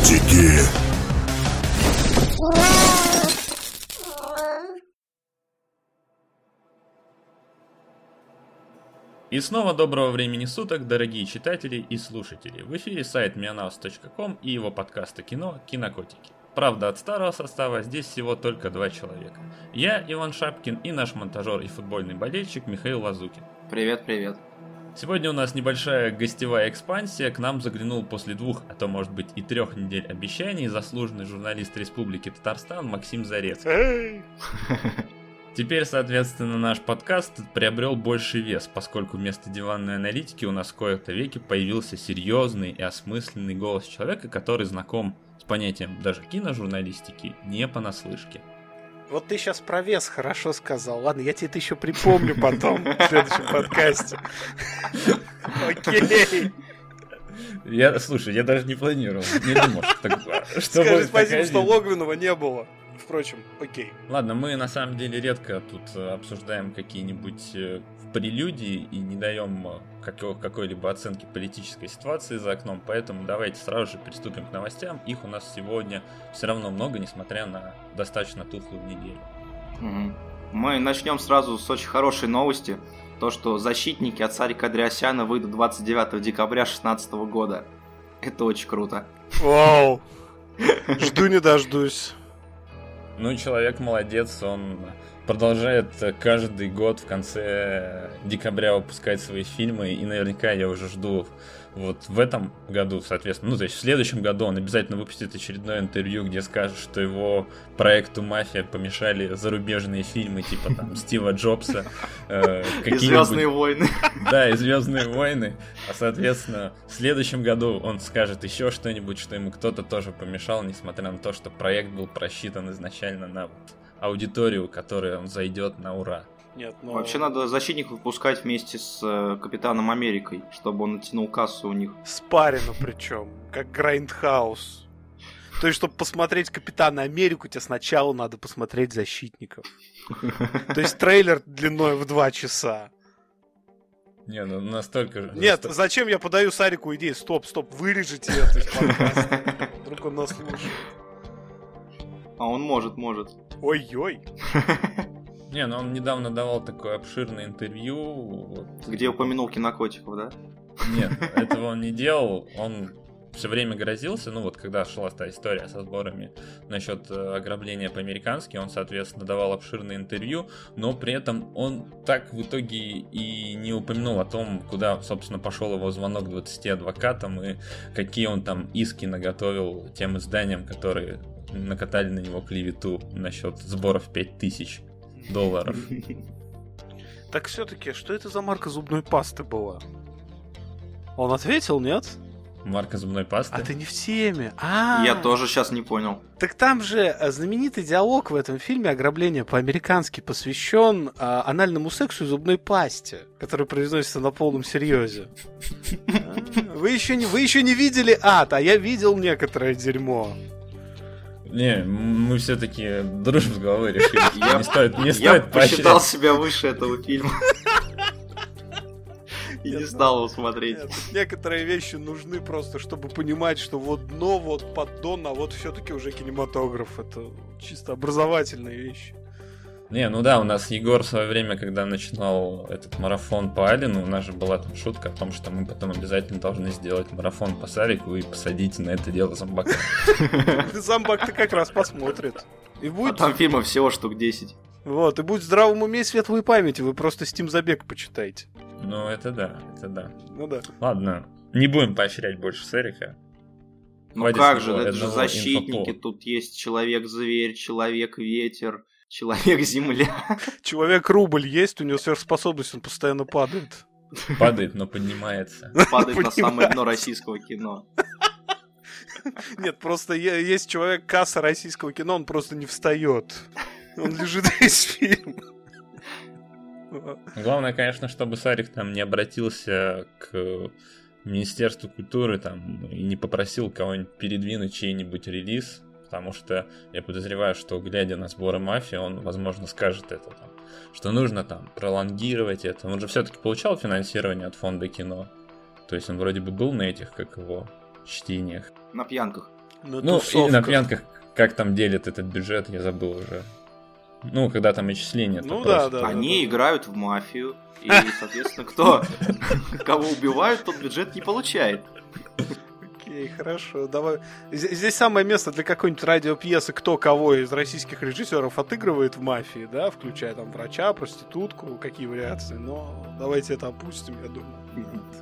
Кинокотики. И снова доброго времени суток, дорогие читатели и слушатели. В эфире сайт mianaus.com и его подкасты кино «Кинокотики». Правда, от старого состава здесь всего только два человека. Я, Иван Шапкин, и наш монтажер и футбольный болельщик Михаил Лазукин. Привет, привет. Сегодня у нас небольшая гостевая экспансия. К нам заглянул после двух, а то может быть и трех недель обещаний заслуженный журналист Республики Татарстан Максим Зарецкий. Теперь, соответственно, наш подкаст приобрел больший вес, поскольку вместо диванной аналитики у нас в кои-то веки появился серьезный и осмысленный голос человека, который знаком с понятием даже киножурналистики не понаслышке. Вот ты сейчас про вес хорошо сказал. Ладно, я тебе это еще припомню потом в следующем подкасте. Окей. Я, слушай, я даже не планировал. Не думал, что, так, что Скажи спасибо, что. Логвинова не было. Впрочем, окей. Ладно, мы на самом деле редко тут э, обсуждаем какие-нибудь э, прелюдии и не даем э, какой-либо оценки политической ситуации за окном, поэтому давайте сразу же приступим к новостям. Их у нас сегодня все равно много, несмотря на достаточно тухлую неделю. Мы начнем сразу с очень хорошей новости. То, что защитники от Сарика Андреасяна выйдут 29 декабря 2016 года. Это очень круто. Вау. Жду не дождусь. Ну, человек молодец, он продолжает каждый год в конце декабря выпускать свои фильмы, и наверняка я уже жду вот в этом году, соответственно, ну, то есть в следующем году он обязательно выпустит очередное интервью, где скажет, что его проекту «Мафия» помешали зарубежные фильмы, типа там Стива Джобса, э, И Звездные войны. да, и Звездные войны. А соответственно, в следующем году он скажет еще что-нибудь, что ему кто-то тоже помешал, несмотря на то, что проект был просчитан изначально на вот аудиторию, которой он зайдет на ура. Нет, ну... Вообще надо защитников выпускать вместе с э, Капитаном Америкой, чтобы он натянул кассу у них. Спарено причем, как Грайндхаус. То есть, чтобы посмотреть Капитана Америку, тебе сначала надо посмотреть Защитников. То есть, трейлер длиной в два часа. Не, ну настолько же. Нет, зачем я подаю Сарику идею? Стоп, стоп, вырежите это из подкаста. Вдруг он нас слушает. А он может, может. Ой-ой. Не, ну он недавно давал такое обширное интервью. вот. Где упомянул кинокотиков, да? Нет, этого он не делал. Он все время грозился, ну вот когда шла та история со сборами насчет э, ограбления по-американски, он, соответственно, давал обширное интервью, но при этом он так в итоге и не упомянул о том, куда, собственно, пошел его звонок 20 адвокатам и какие он там иски наготовил тем изданиям, которые накатали на него клевету насчет сборов 5000 долларов. Так все-таки, что это за марка зубной пасты была? Он ответил, нет? Марка зубной пасты. А ты не в теме. А, Я тоже сейчас не понял. Так там же э, знаменитый диалог в этом фильме «Ограбление по-американски» посвящен а, анальному сексу и зубной пасте, который произносится на полном серьезе. А, Вы еще не, вы еще не видели ад, а я видел некоторое дерьмо. Не, мы все-таки дружим с головой решили. Я- Не стоит, не Я стоит посчитал поощрять. себя выше этого фильма. И не стал его смотреть. Некоторые вещи нужны просто, чтобы понимать, что вот дно, вот поддон, а вот все-таки уже кинематограф. Это чисто образовательные вещи. Не, ну да, у нас Егор в свое время, когда начинал этот марафон по Алину, у нас же была там шутка о том, что мы потом обязательно должны сделать марафон по Сарику и посадить на это дело зомбака. Замбак-то как раз посмотрит. И А будет, там фильмов всего штук 10. вот, и будет в здравом уме и светлой памяти. Вы просто Steam забег почитайте. Ну, это да, это да. Ну да. Ладно, не будем поощрять больше Сарика. Ну как же, это же защитники, тут есть человек-зверь, человек-ветер, человек-земля. Человек-рубль есть, у него сверхспособность, он постоянно падает. Падает, но поднимается. Падает на самое дно российского кино. Нет, просто есть человек-касса российского кино, он просто не встает. Он лежит весь фильм. Главное, конечно, чтобы Сарик там не обратился к Министерству культуры там и не попросил кого-нибудь передвинуть чей-нибудь релиз, потому что я подозреваю, что глядя на сборы мафии, он, возможно, скажет это там, что нужно там пролонгировать это. Он же все-таки получал финансирование от фонда кино. То есть он вроде бы был на этих, как его, чтениях. На пьянках. На ну, и на пьянках, как там делят этот бюджет, я забыл уже. Ну, когда там отчисления. Ну да, да. Они да, играют в мафию, и, соответственно, кто кого убивают, тот бюджет не получает. Окей, хорошо. Давай. Здесь самое место для какой-нибудь радиопьесы, кто кого из российских режиссеров отыгрывает в мафии, да, включая там врача, проститутку, какие вариации. Но давайте это опустим, я думаю.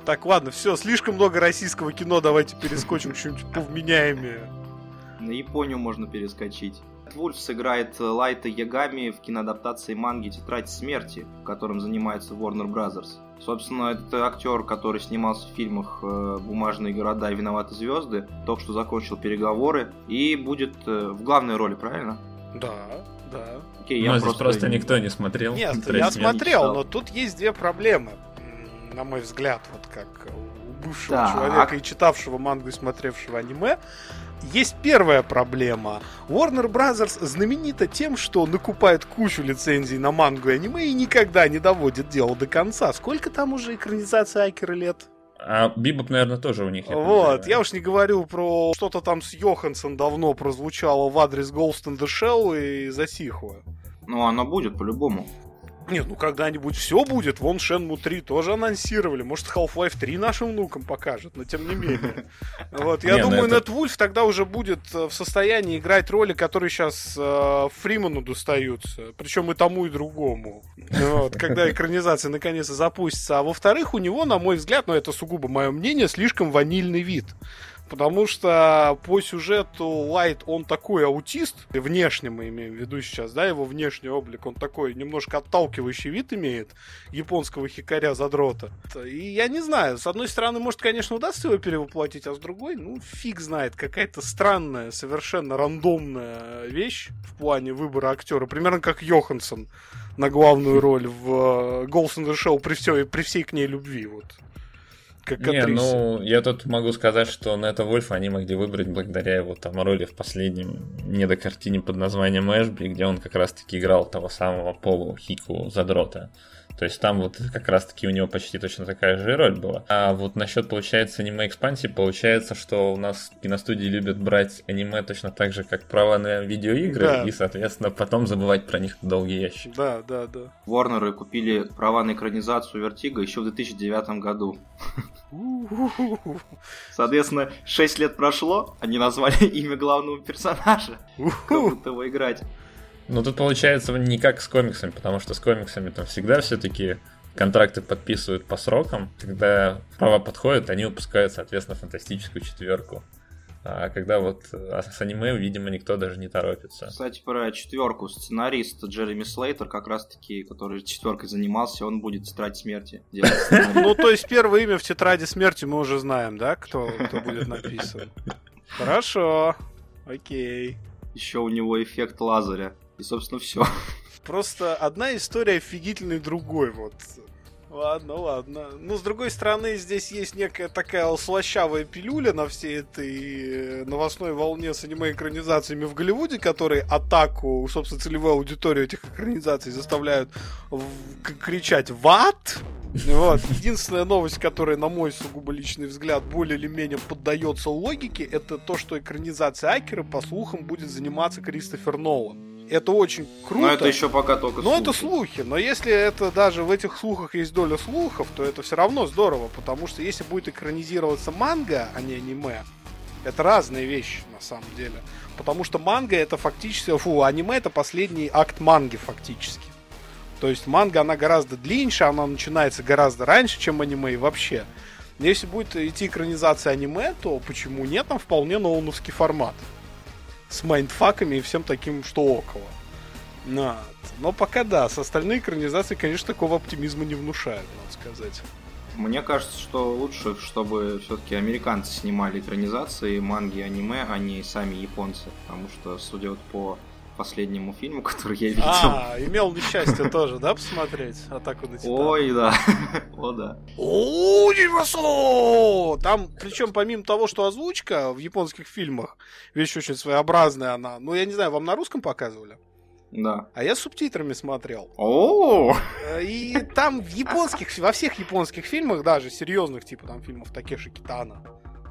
Так, ладно, все, слишком много российского кино, давайте перескочим к чему-нибудь повменяемее. На Японию можно перескочить. Вульф сыграет Лайта Ягами в киноадаптации манги «Тетрадь смерти», которым занимается Warner Brothers. Собственно, это актер, который снимался в фильмах э, «Бумажные города» и «Виноваты звезды», только что закончил переговоры и будет э, в главной роли, правильно? Да, да. Окей, я но просто... здесь просто никто не смотрел. Нет, я смотрел, но тут есть две проблемы, на мой взгляд, вот как у бывшего так. человека и читавшего мангу и смотревшего аниме есть первая проблема. Warner Brothers знаменита тем, что накупает кучу лицензий на мангу и аниме и никогда не доводит дело до конца. Сколько там уже экранизации Акера лет? А Бибоп, наверное, тоже у них. Вот, я уж не говорю про что-то там с Йоханссон давно прозвучало в адрес Ghost in the Shell и затихло. Ну, оно будет по-любому. Нет, ну когда-нибудь все будет. Вон Shenmue 3 тоже анонсировали. Может, Half-Life 3 нашим внукам покажет, но тем не менее. Вот, я думаю, это... Netwolf тогда уже будет э, в состоянии играть роли, которые сейчас э, Фриману достаются. Причем и тому, и другому. Вот, когда экранизация наконец запустится. А во-вторых, у него, на мой взгляд, но это сугубо мое мнение, слишком ванильный вид. Потому что по сюжету Лайт, он такой аутист, внешне мы имеем в виду сейчас, да, его внешний облик, он такой немножко отталкивающий вид имеет японского хикаря задрота. И я не знаю, с одной стороны, может, конечно, удастся его перевоплотить, а с другой, ну, фиг знает, какая-то странная, совершенно рандомная вещь в плане выбора актера, примерно как Йоханссон на главную роль в Ghost in the Shell при, все, при всей к ней любви, вот как Не, ну, я тут могу сказать, что Нета Вольфа они могли выбрать благодаря его там роли в последнем недокартине под названием Эшби, где он как раз-таки играл того самого Полу Хику Задрота. То есть там вот как раз-таки у него почти точно такая же роль была. А вот насчет, получается, аниме-экспансии, получается, что у нас киностудии любят брать аниме точно так же, как права на видеоигры, да. и, соответственно, потом забывать про них долгий ящик. Да, да, да. Ворнеры купили права на экранизацию Вертига еще в 2009 году. Соответственно, 6 лет прошло, они назвали имя главного персонажа. Кто будет его играть. Ну, тут получается не как с комиксами, потому что с комиксами там всегда все-таки контракты подписывают по срокам. Когда права подходят, они выпускают, соответственно, фантастическую четверку. А когда вот а с аниме, видимо, никто даже не торопится. Кстати, про четверку. Сценарист Джереми Слейтер, как раз-таки, который четверкой занимался, он будет тетрадь смерти Ну, то есть первое имя в тетради смерти мы уже знаем, да, кто будет написан. Хорошо. Окей. Еще у него эффект Лазаря. И, собственно, все. Просто одна история офигительной другой, вот. Ладно, ладно. Ну, с другой стороны, здесь есть некая такая слащавая пилюля на всей этой э, новостной волне с аниме-экранизациями в Голливуде, которые атаку, собственно, целевую аудиторию этих экранизаций заставляют кричать «Ват?». Вот. Единственная новость, которая, на мой сугубо личный взгляд, более или менее поддается логике, это то, что экранизация Акера, по слухам, будет заниматься Кристофер Нолан это очень круто. Но это еще пока только Но слухи. это слухи. Но если это даже в этих слухах есть доля слухов, то это все равно здорово, потому что если будет экранизироваться манга, а не аниме, это разные вещи на самом деле. Потому что манга это фактически, фу, аниме это последний акт манги фактически. То есть манга она гораздо длиннее, она начинается гораздо раньше, чем аниме и вообще. Если будет идти экранизация аниме, то почему нет, там вполне ноуновский формат с майндфаками и всем таким, что около. Но, но пока да, с остальной экранизацией, конечно, такого оптимизма не внушает, надо сказать. Мне кажется, что лучше, чтобы все-таки американцы снимали экранизации манги, аниме, а не сами японцы. Потому что, судя вот по последнему фильму, который я видел. А, имел несчастье тоже, да, посмотреть? Атаку на Титан. Ой, да. О, да. Универсал! Там, причем, помимо того, что озвучка в японских фильмах, вещь очень своеобразная она. Ну, я не знаю, вам на русском показывали? Да. А я с субтитрами смотрел. О! И там в японских, во всех японских фильмах, даже серьезных, типа там фильмов Такеши Китана,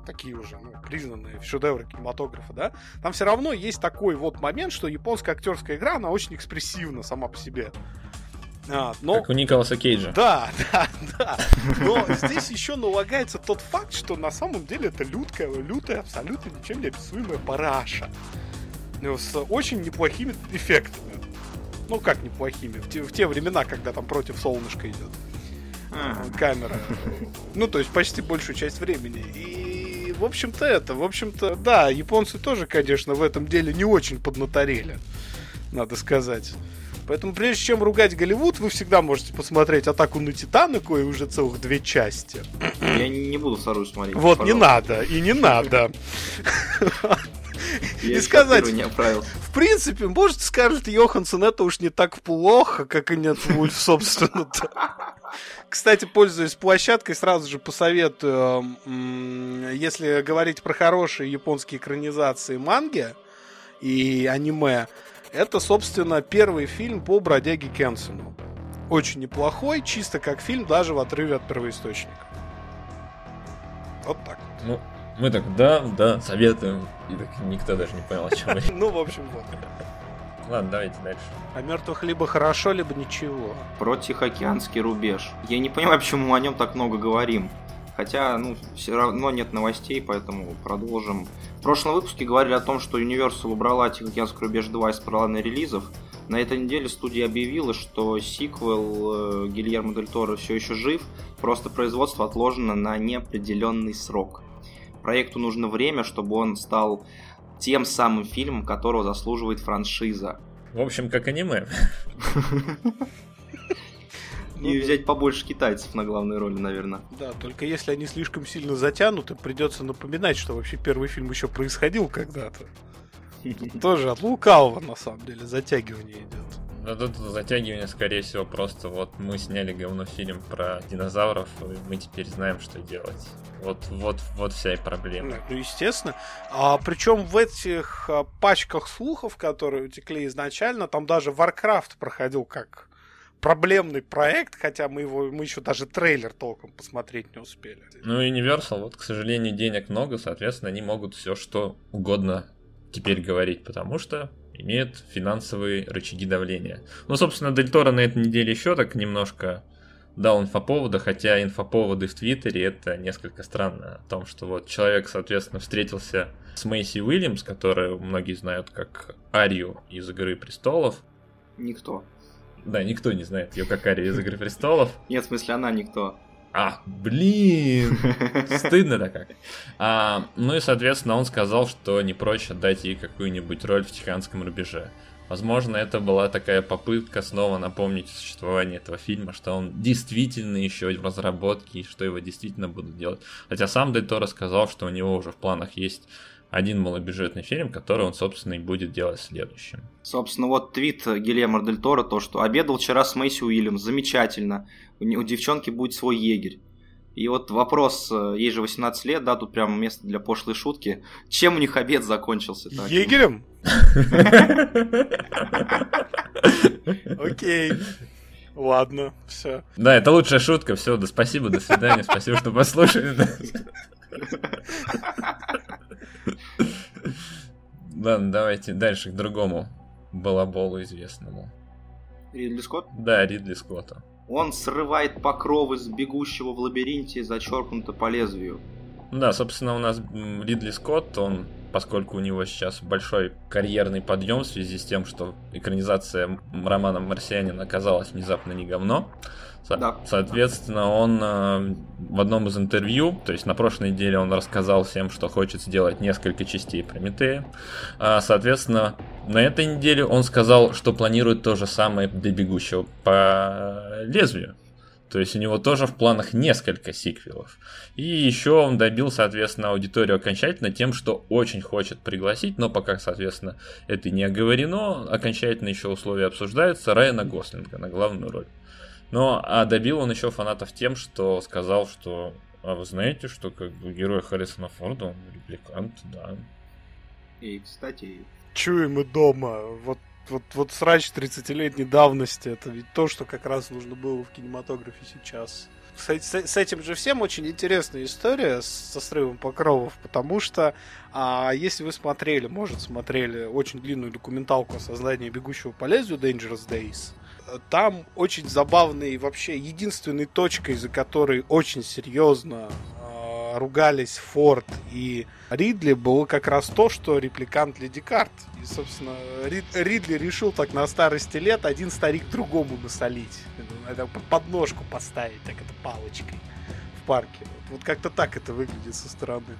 такие уже ну, признанные шедевры кинематографа, да, там все равно есть такой вот момент, что японская актерская игра, она очень экспрессивна сама по себе. А, но... Как у Николаса Кейджа. Да, да, да. Но здесь еще налагается тот факт, что на самом деле это лютая, лютая, абсолютно ничем не описуемая параша. Ну, с очень неплохими эффектами. Ну, как неплохими? В те, в те времена, когда там против солнышка идет камера. Ну, то есть почти большую часть времени. И, в общем-то, это, в общем-то, да, японцы тоже, конечно, в этом деле не очень поднаторели, надо сказать. Поэтому прежде чем ругать Голливуд, вы всегда можете посмотреть «Атаку на Титана», кое уже целых две части. Я не буду вторую смотреть. Вот, пожалуйста. не надо, и не надо. и сказать, не в принципе, может, скажет Йоханссон, это уж не так плохо, как и нет Вульф, собственно. Кстати, пользуясь площадкой, сразу же посоветую, если говорить про хорошие японские экранизации манги и аниме, это, собственно, первый фильм по бродяге Кенсону. Очень неплохой, чисто как фильм, даже в отрыве от первоисточника. Вот так. Ну, мы так, да, да, советуем. И так никто даже не понял, о чем мы. Ну, в общем, вот. Ладно, давайте дальше. А мертвых либо хорошо, либо ничего. Про Тихоокеанский рубеж. Я не понимаю, почему мы о нем так много говорим. Хотя, ну, все равно нет новостей, поэтому продолжим. В прошлом выпуске говорили о том, что Universal убрала Тихоокеанский рубеж 2 из плана релизов. На этой неделе студия объявила, что сиквел э, Гильермо Дель Торо все еще жив, просто производство отложено на неопределенный срок. Проекту нужно время, чтобы он стал тем самым фильмом, которого заслуживает франшиза. В общем, как аниме. И взять побольше китайцев на главной роли, наверное. Да, только если они слишком сильно затянуты, придется напоминать, что вообще первый фильм еще происходил когда-то. Тоже от лукавого, на самом деле, затягивание идет. Да тут затягивание, скорее всего, просто вот мы сняли говно фильм про динозавров, и мы теперь знаем, что делать. Вот, вот, вот вся и проблема. Ну, естественно. А, причем в этих а, пачках слухов, которые утекли изначально, там даже Warcraft проходил как проблемный проект, хотя мы его мы еще даже трейлер толком посмотреть не успели. Ну, Universal, вот, к сожалению, денег много, соответственно, они могут все что угодно теперь говорить, потому что имеют финансовые рычаги давления. Ну, собственно, Дель Торо на этой неделе еще так немножко дал инфоповода, хотя инфоповоды в Твиттере это несколько странно. О том, что вот человек, соответственно, встретился с Мэйси Уильямс, которую многие знают как Арию из «Игры престолов». Никто. Да, никто не знает ее как Арию из «Игры престолов». Нет, в смысле, она никто. А, блин, стыдно-то как. А, ну и, соответственно, он сказал, что не прочь отдать ей какую-нибудь роль в Тиханском рубеже. Возможно, это была такая попытка снова напомнить существование этого фильма, что он действительно еще в разработке, и что его действительно будут делать. Хотя сам Дель Торо сказал, что у него уже в планах есть один малобюджетный фильм, который он, собственно, и будет делать следующим. Собственно, вот твит Гильермо Дель Торо, то, что обедал вчера с Мэйси Уильямс, замечательно, у, у девчонки будет свой егерь. И вот вопрос, э, ей же 18 лет, да, тут прям место для пошлой шутки. Чем у них обед закончился? Так? Егерем? Окей. Ладно, все. Да, это лучшая шутка. Все, да спасибо, до свидания, спасибо, что послушали. Ладно, давайте дальше к другому балаболу известному. Ридли Скотт? Да, Ридли Скотта. Он срывает покровы с бегущего в лабиринте, зачеркнуто по лезвию. Да, собственно, у нас Ридли Скотт, он, поскольку у него сейчас большой карьерный подъем в связи с тем, что экранизация романа «Марсианин» оказалась внезапно не говно, Со- да. соответственно, он э, в одном из интервью, то есть на прошлой неделе он рассказал всем, что хочет сделать несколько частей Прометея. А, соответственно, на этой неделе он сказал, что планирует то же самое для бегущего по лезвию. То есть у него тоже в планах несколько сиквелов. И еще он добил, соответственно, аудиторию окончательно тем, что очень хочет пригласить, но пока, соответственно, это не оговорено, окончательно еще условия обсуждаются, Райана Гослинга на главную роль. Но а добил он еще фанатов тем, что сказал, что а вы знаете, что как бы герой Харрисона Форда, он репликант, да. И, кстати, чуем и дома. Вот, вот, вот срач 30-летней давности, это ведь то, что как раз нужно было в кинематографе сейчас. с, с, с этим же всем очень интересная история со срывом покровов, потому что а, если вы смотрели, может, смотрели очень длинную документалку о создании бегущего по лезвию Dangerous Days, там очень забавный вообще единственной точкой, за которой очень серьезно ругались Форд и Ридли, было как раз то, что репликант Леди Карт. И, собственно, Рид, Ридли решил так на старости лет один старик другому насолить. Это подножку поставить, так это палочкой в парке. Вот как-то так это выглядит со стороны.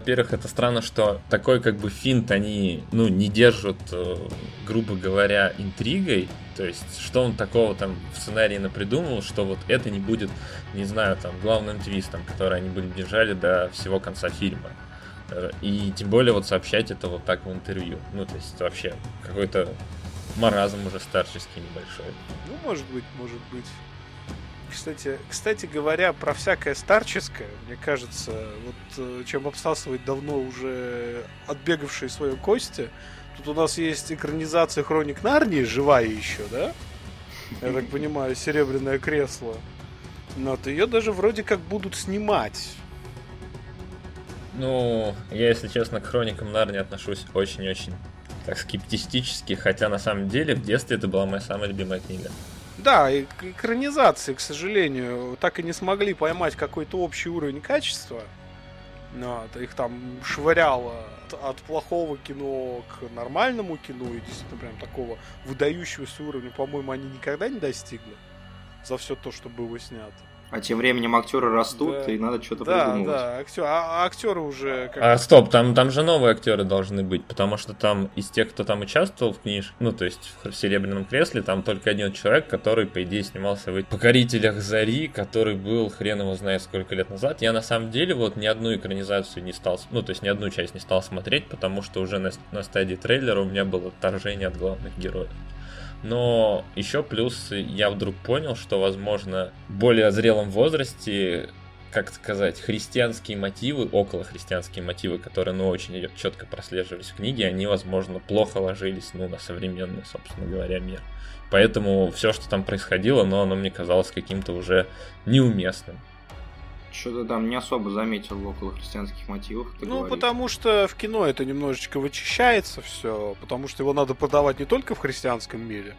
Во-первых, это странно, что такой как бы финт они, ну, не держат, э, грубо говоря, интригой. То есть, что он такого там в сценарии напридумывал, что вот это не будет, не знаю, там, главным твистом, который они были держали до всего конца фильма. Э, и тем более вот сообщать это вот так в интервью. Ну, то есть, вообще, какой-то маразм уже старческий небольшой. Ну, может быть, может быть. Кстати, кстати говоря, про всякое старческое, мне кажется, вот э, чем обсасывать давно уже отбегавшие свои кости, тут у нас есть экранизация Хроник Нарнии, живая еще, да? Я так понимаю, серебряное кресло. Но вот ее даже вроде как будут снимать. Ну, я, если честно, к Хроникам Нарнии отношусь очень-очень так скептически, хотя на самом деле в детстве это была моя самая любимая книга. Да, экранизации, к сожалению, так и не смогли поймать какой-то общий уровень качества. Вот, их там швыряло от плохого кино к нормальному кино, и действительно прям такого выдающегося уровня, по-моему, они никогда не достигли за все то, что было снято. А тем временем актеры растут, да. и надо что-то да, придумывать. Да, актер, а, а актеры уже... Как... А, стоп, там, там же новые актеры должны быть, потому что там из тех, кто там участвовал в книжке, ну, то есть в «Серебряном кресле», там только один человек, который, по идее, снимался в «Покорителях Зари», который был хрен его знает сколько лет назад. Я, на самом деле, вот ни одну экранизацию не стал, ну, то есть ни одну часть не стал смотреть, потому что уже на, на стадии трейлера у меня было отторжение от главных героев. Но еще плюс я вдруг понял, что, возможно, в более зрелом возрасте как сказать, христианские мотивы, около христианские мотивы, которые, ну, очень четко прослеживались в книге, они, возможно, плохо ложились, ну, на современный, собственно говоря, мир. Поэтому все, что там происходило, но оно мне казалось каким-то уже неуместным. Что-то там не особо заметил около христианских мотивов. Ну, говоришь. потому что в кино это немножечко вычищается все, потому что его надо подавать не только в христианском мире,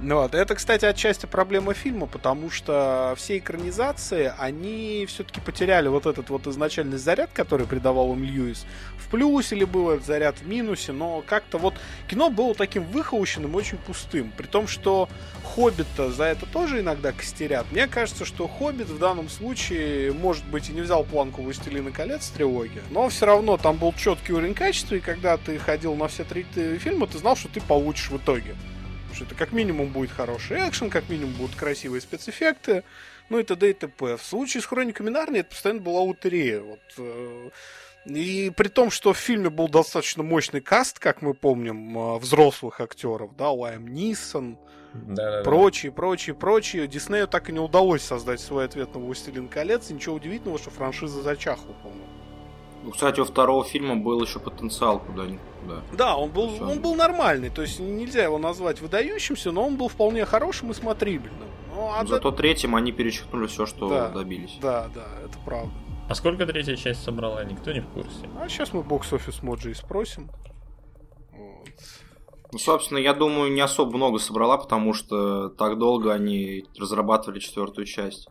вот. Это, кстати, отчасти проблема фильма, потому что все экранизации, они все-таки потеряли вот этот вот изначальный заряд, который придавал им Льюис. В плюсе или был этот заряд в минусе, но как-то вот кино было таким выхолощенным, очень пустым. При том, что Хоббита за это тоже иногда костерят. Мне кажется, что Хоббит в данном случае, может быть, и не взял планку Властелина колец трилогии, но все равно там был четкий уровень качества, и когда ты ходил на все три фильма, ты знал, что ты получишь в итоге что это как минимум будет хороший экшен, как минимум будут красивые спецэффекты, ну и т.д. и т.п. В случае с Хрониками Нарнии это постоянно была лотерея. Вот, э, и при том, что в фильме был достаточно мощный каст, как мы помним, э, взрослых актеров, да, Лайм Нисон, да, да, прочие, прочие, прочие. Диснею так и не удалось создать свой ответ на «Властелин колец». И ничего удивительного, что франшиза зачахла, по-моему. Ну, кстати, у второго фильма был еще потенциал куда-нибудь. Да, да он, был, он был нормальный, то есть нельзя его назвать выдающимся, но он был вполне хорошим и смотрибельным. Ну, а Зато да... третьим они перечеркнули все, что да, добились. Да, да, это правда. А сколько третья часть собрала, никто не в курсе? А сейчас мы бокс-офис Моджи спросим. Вот. Ну, собственно, я думаю, не особо много собрала, потому что так долго они разрабатывали четвертую часть.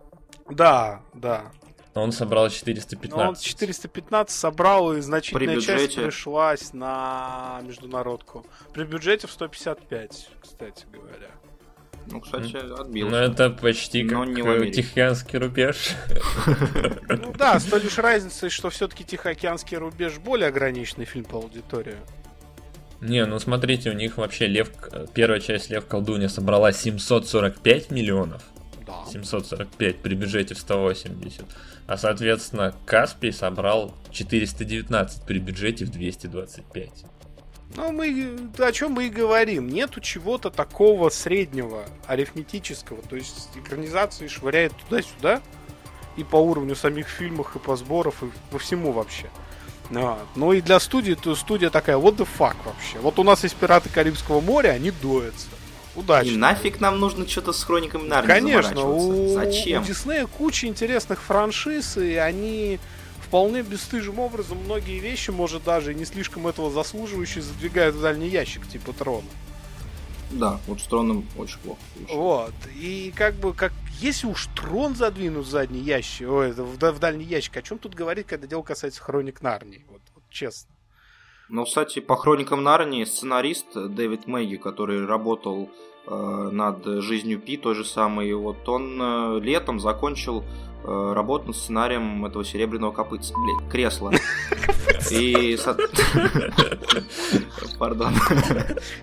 Да, да. Но он собрал 415. Но он 415 собрал, и значительная бюджете... часть пришлась на международку. При бюджете в 155, кстати говоря. Ну, кстати, отбил. Ну, это почти Но как не Тихоокеанский рубеж. Ну да, с той лишь разницей, что все-таки Тихоокеанский рубеж более ограниченный фильм по аудитории. Не, ну смотрите, у них вообще Лев, первая часть Лев Колдунья собрала 745 миллионов. Да. 745 при бюджете в 180. А соответственно, Каспий собрал 419 при бюджете в 225. Ну, мы о чем мы и говорим. Нету чего-то такого среднего, арифметического. То есть экранизации швыряет туда-сюда. И по уровню самих фильмов, и по сборов, и по всему вообще. А, ну и для студии, то студия такая, what the fuck вообще. Вот у нас есть пираты Карибского моря, они доятся. Удачно. И нафиг нам нужно что-то с хрониками Нарнии Конечно, у, Зачем? у Диснея куча интересных франшиз, и они вполне бесстыжим образом многие вещи, может даже и не слишком этого заслуживающие, задвигают в дальний ящик, типа трона. Да, вот с троном очень плохо. Вот. И как бы, как если уж трон задвинут в задний ящик, ой, в, в дальний ящик, о чем тут говорить, когда дело касается хроник Нарнии? Вот, вот честно. Ну, кстати, по хроникам Нарнии сценарист Дэвид Мэгги, который работал над жизнью Пи, той же самой, вот он э, летом закончил э, работу над сценарием этого серебряного копытца, блин, кресла. И... Пардон.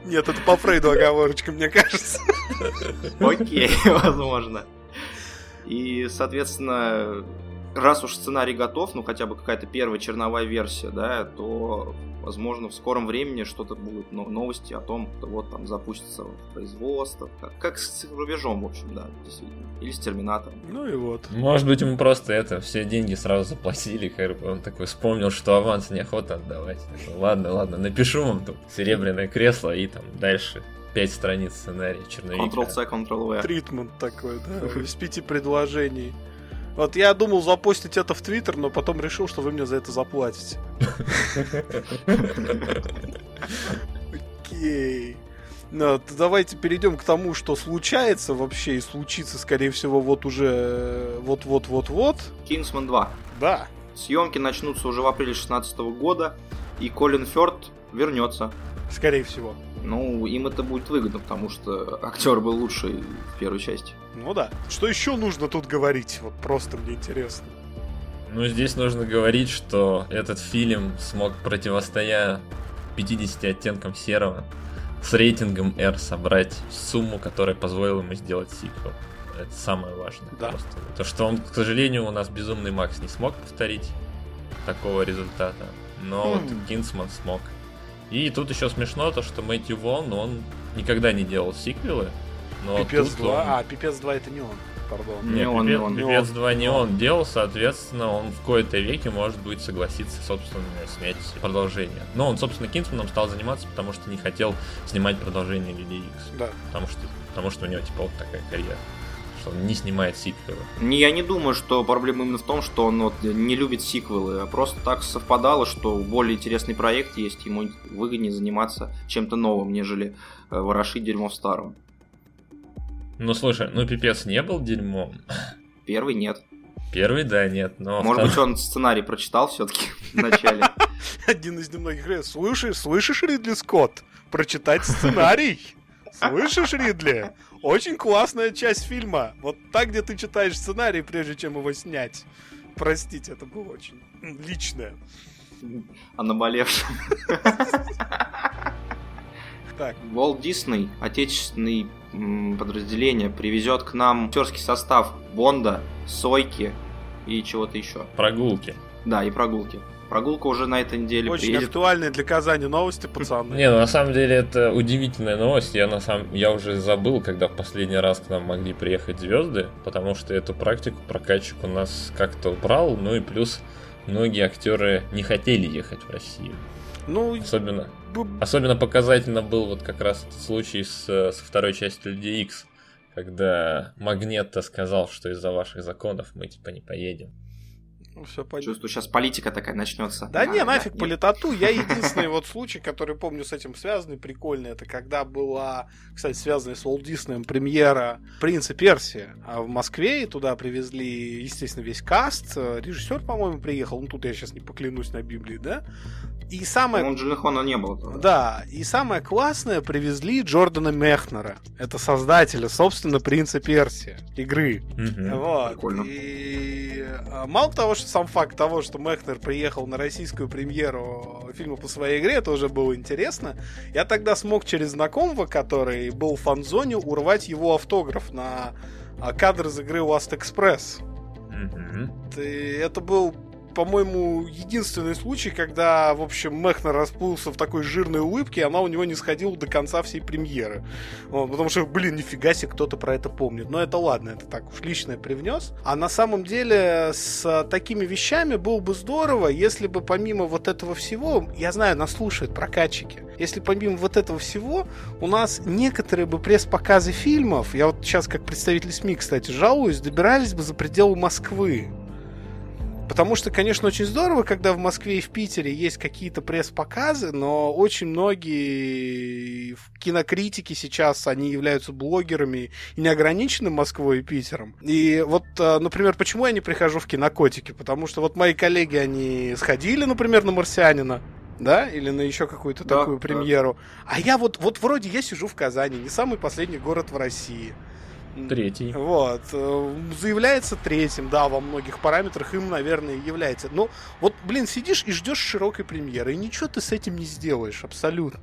Нет, это по Фрейду оговорочка, мне кажется. Окей, возможно. И, соответственно, раз уж сценарий готов, ну хотя бы какая-то первая черновая версия, да, то, возможно, в скором времени что-то будет, но новости о том, что вот там запустится производство, как, как с рубежом, в общем, да, действительно. Или с Терминатором. Ну и вот. Может быть, ему просто это, все деньги сразу заплатили, как он такой вспомнил, что аванс неохота отдавать. Такой, ладно, ладно, напишу вам тут серебряное кресло и там дальше пять страниц сценария черновика. Ctrl-C, Ctrl-V. Тритмент такой, да, из пяти предложений. Вот я думал запостить это в Твиттер, но потом решил, что вы мне за это заплатите. Окей. Ну, давайте перейдем к тому, что случается вообще и случится, скорее всего, вот уже вот-вот-вот-вот. Kingsman 2. Да. Съемки начнутся уже в апреле 2016 года, и Колин Фёрд вернется. Скорее всего. Ну, им это будет выгодно, потому что актер был лучший в первой части. Ну да. Что еще нужно тут говорить? Вот просто мне интересно. Ну, здесь нужно говорить, что этот фильм смог, противостоя 50 оттенкам серого, с рейтингом R собрать сумму, которая позволила ему сделать сиквел. Это самое важное. Да. Просто. То, что он, к сожалению, у нас Безумный Макс не смог повторить такого результата. Но вот Хм. Кинсман смог. И тут еще смешно то, что Мэтью Вон, он никогда не делал сиквелы. Но Пипец тут 2. он- А, Пипец 2 это не он. Пардон. Не Не, он, не Пипец, он. Пипец 2 не он делал, соответственно, он в кои-то веке может будет согласиться, собственно, снять продолжение. Но он, собственно, Кинсманом стал заниматься, потому что не хотел снимать продолжение Люди Икс. Да. Потому что, потому что у него, типа, вот такая карьера. Что он не снимает сиквелы. Не, Я не думаю, что проблема именно в том, что он вот не любит сиквелы, а просто так совпадало, что более интересный проект есть, ему выгоднее заниматься чем-то новым, нежели э, ворошить дерьмо в старом. Ну, слушай, ну, Пипец не был дерьмом. Первый нет. Первый, да, нет, но... Может быть, второй- он сценарий прочитал все-таки в начале. Один из немногих. Слышишь, слышишь, Ридли Скотт? Прочитать сценарий? Слышишь, Ридли? Очень классная часть фильма. Вот так, где ты читаешь сценарий, прежде чем его снять. Простите, это было очень личное. О наболевшем. Так, Walt Disney, отечественный подразделение, привезет к нам актерский состав Бонда, Сойки и чего-то еще. Прогулки. Да, и прогулки. Прогулка уже на этой неделе очень приедет. актуальные для Казани новости, пацаны. Не, ну на самом деле это удивительная новость. Я на самом я уже забыл, когда в последний раз к нам могли приехать звезды, потому что эту практику прокачик у нас как-то убрал. Ну и плюс многие актеры не хотели ехать в Россию. Ну, Особенно, б- особенно показательно был вот как раз этот случай с, со второй частью Людей Икс, когда Магнетто сказал, что из-за ваших законов мы типа не поедем. Все понятно. Чувствую, сейчас политика такая начнется. Да не, нафиг нет. политоту. Я единственный вот случай, который помню с этим связанный, прикольный, это когда была, кстати, связанная с Walt Диснеем премьера «Принца Персия». А в Москве и туда привезли, естественно, весь каст. Режиссер, по-моему, приехал. Ну, тут я сейчас не поклянусь на Библии, да? И самое По-моему, Джиллихона не было. тогда. да, и самое классное, привезли Джордана Мехнера. Это создателя, собственно, «Принца Персия» игры. Мгм. Вот. Прикольно. И а, мало того, что сам факт того, что Мехнер приехал на российскую премьеру фильма по своей игре, это уже было интересно. Я тогда смог через знакомого, который был в фан-зоне, урвать его автограф на а, кадр из игры Last Express. И это был по-моему, единственный случай, когда, в общем, Мехнер расплылся в такой жирной улыбке, и она у него не сходила до конца всей премьеры. Вот, потому что, блин, нифига себе, кто-то про это помнит. Но это ладно, это так уж личное привнес. А на самом деле с такими вещами было бы здорово, если бы помимо вот этого всего, я знаю, нас слушают прокатчики, если помимо вот этого всего у нас некоторые бы пресс-показы фильмов, я вот сейчас как представитель СМИ, кстати, жалуюсь, добирались бы за пределы Москвы. Потому что, конечно, очень здорово, когда в Москве и в Питере есть какие-то пресс-показы, но очень многие кинокритики сейчас, они являются блогерами и не ограничены Москвой и Питером. И вот, э, например, почему я не прихожу в кинокотики? Потому что вот мои коллеги, они сходили, например, на «Марсианина», да, или на еще какую-то да, такую премьеру. Да. А я вот, вот вроде я сижу в Казани, не самый последний город в России. Третий. Вот. Э, заявляется третьим, да, во многих параметрах им, наверное, является. Но вот, блин, сидишь и ждешь широкой премьеры, и ничего ты с этим не сделаешь, абсолютно.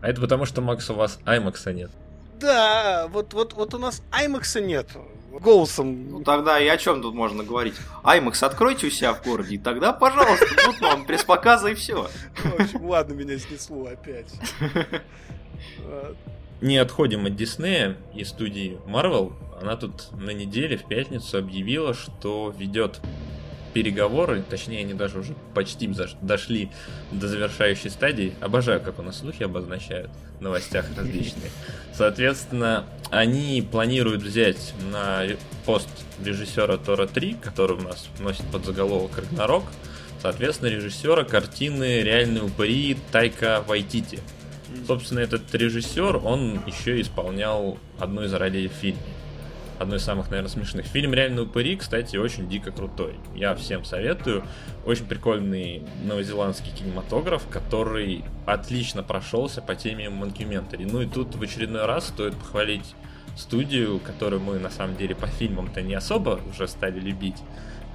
А это потому, что, Макс, у вас IMAX нет. Да, вот, вот, вот у нас IMAX нет. Голосом. Ну тогда и о чем тут можно говорить? IMAX откройте у себя в городе, и тогда, пожалуйста, тут вам пресс-показы и все. В общем, ладно, меня снесло опять. не отходим от Диснея и студии Marvel, она тут на неделе в пятницу объявила, что ведет переговоры, точнее они даже уже почти дошли до завершающей стадии. Обожаю, как у нас слухи обозначают в новостях различные. Соответственно, они планируют взять на пост режиссера Тора 3, который у нас носит подзаголовок Рагнарок, соответственно, режиссера картины «Реальные упыри» Тайка Вайтити. Собственно, этот режиссер, он еще исполнял одну из ролей в фильме. Одной из самых, наверное, смешных. Фильм «Реальные упыри», кстати, очень дико крутой. Я всем советую. Очень прикольный новозеландский кинематограф, который отлично прошелся по теме Монкюментари. Ну и тут в очередной раз стоит похвалить студию, которую мы на самом деле по фильмам-то не особо уже стали любить.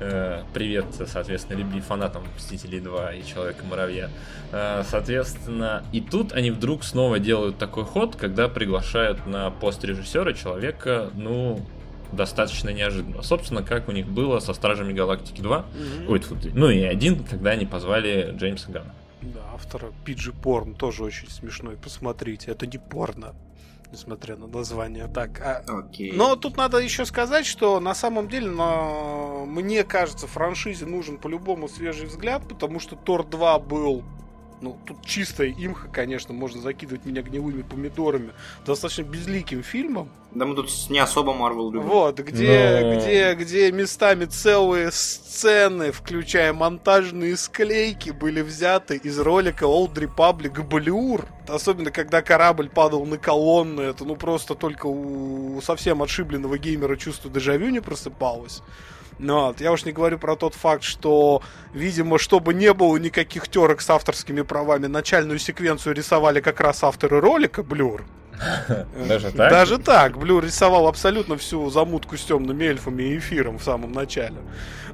Э, привет, соответственно, любви фанатам Мстителей 2 и Человека-муравья. Э, соответственно, и тут они вдруг снова делают такой ход, когда приглашают на пост режиссера человека, ну, достаточно неожиданно. Собственно, как у них было со Стражами Галактики 2, mm-hmm. ой, тьфу, ну и один, когда они позвали Джеймса Гана. Да, автора PG Порн тоже очень смешной, посмотрите, это не порно несмотря на название. Так, а... okay. Но тут надо еще сказать, что на самом деле, на... мне кажется, франшизе нужен по-любому свежий взгляд, потому что Тор 2 был ну, тут чистая имха, конечно, можно закидывать меня гнилыми помидорами, достаточно безликим фильмом. Да мы тут не особо Марвел любим. Вот, где, Но... где, где местами целые сцены, включая монтажные склейки, были взяты из ролика Old Republic Blur. Особенно, когда корабль падал на колонны, это ну просто только у совсем отшибленного геймера чувство дежавю не просыпалось. Ну, вот. Я уж не говорю про тот факт, что, видимо, чтобы не было никаких терок с авторскими правами, начальную секвенцию рисовали как раз авторы ролика Блюр. Даже так? Даже так. Блюр рисовал абсолютно всю замутку с темными эльфами и эфиром в самом начале.